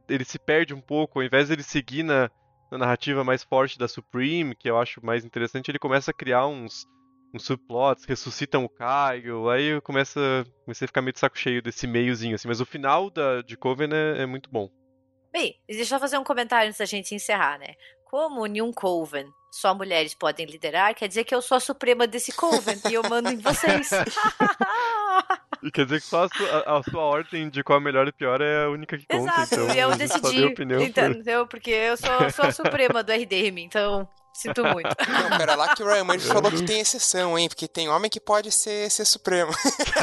ele se perde um pouco. Ao invés de ele seguir na, na narrativa mais forte da Supreme, que eu acho mais interessante, ele começa a criar uns, uns subplots, ressuscitam o Caio, aí eu começo, comecei a ficar meio de saco cheio desse meiozinho, assim, mas o final da, de Coven é, é muito bom. Bem, deixa eu fazer um comentário antes da gente encerrar, né? Como em um Coven só mulheres podem liderar, quer dizer que eu sou a suprema desse Coven e eu mando em vocês. E quer dizer que só a sua, a, a sua, ordem de qual é melhor e pior é a única que conta. Exato, então, e eu decidi. Opinião entendeu? Por... Porque eu sou, sou a suprema do RDM, então Sinto muito. Não, pera lá que o Ryan Murphy falou que tem exceção, hein? Porque tem homem que pode ser, ser supremo.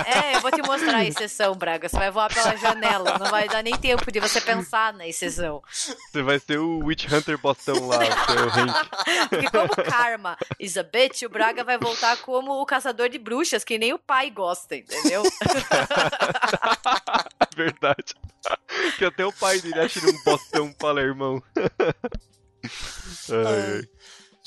É, eu vou te mostrar a exceção, Braga. Você vai voar pela janela. Não vai dar nem tempo de você pensar na exceção. Você vai ser o Witch Hunter Bostão lá, seu. Porque como Karma is a bitch, o Braga vai voltar como o caçador de bruxas, que nem o pai gosta, entendeu? Verdade. Que até o pai dele acha ele um bostão palermão. Ai.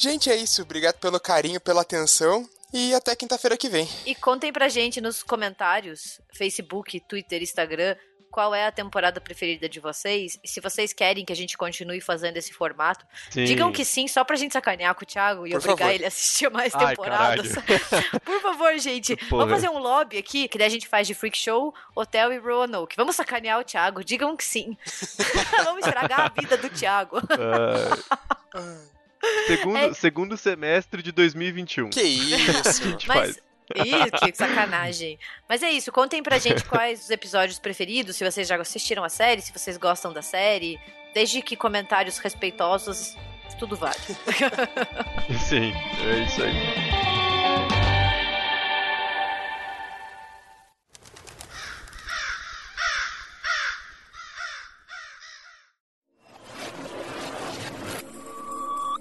Gente, é isso. Obrigado pelo carinho, pela atenção. E até quinta-feira que vem. E contem pra gente nos comentários, Facebook, Twitter, Instagram, qual é a temporada preferida de vocês. E se vocês querem que a gente continue fazendo esse formato, sim. digam que sim, só pra gente sacanear com o Thiago e Por obrigar favor. ele a assistir mais Ai, temporadas. Por favor, gente. Porra. Vamos fazer um lobby aqui, que daí a gente faz de Freak Show, Hotel e Roanoke. Vamos sacanear o Thiago. Digam que sim. Vamos estragar a vida do Thiago. Uh... Segundo, é... segundo semestre de 2021. Que isso? a gente Mas... faz. Ih, que sacanagem. Mas é isso, contem pra gente quais os episódios preferidos, se vocês já assistiram a série, se vocês gostam da série. Desde que comentários respeitosos, tudo vale. Sim, é isso aí.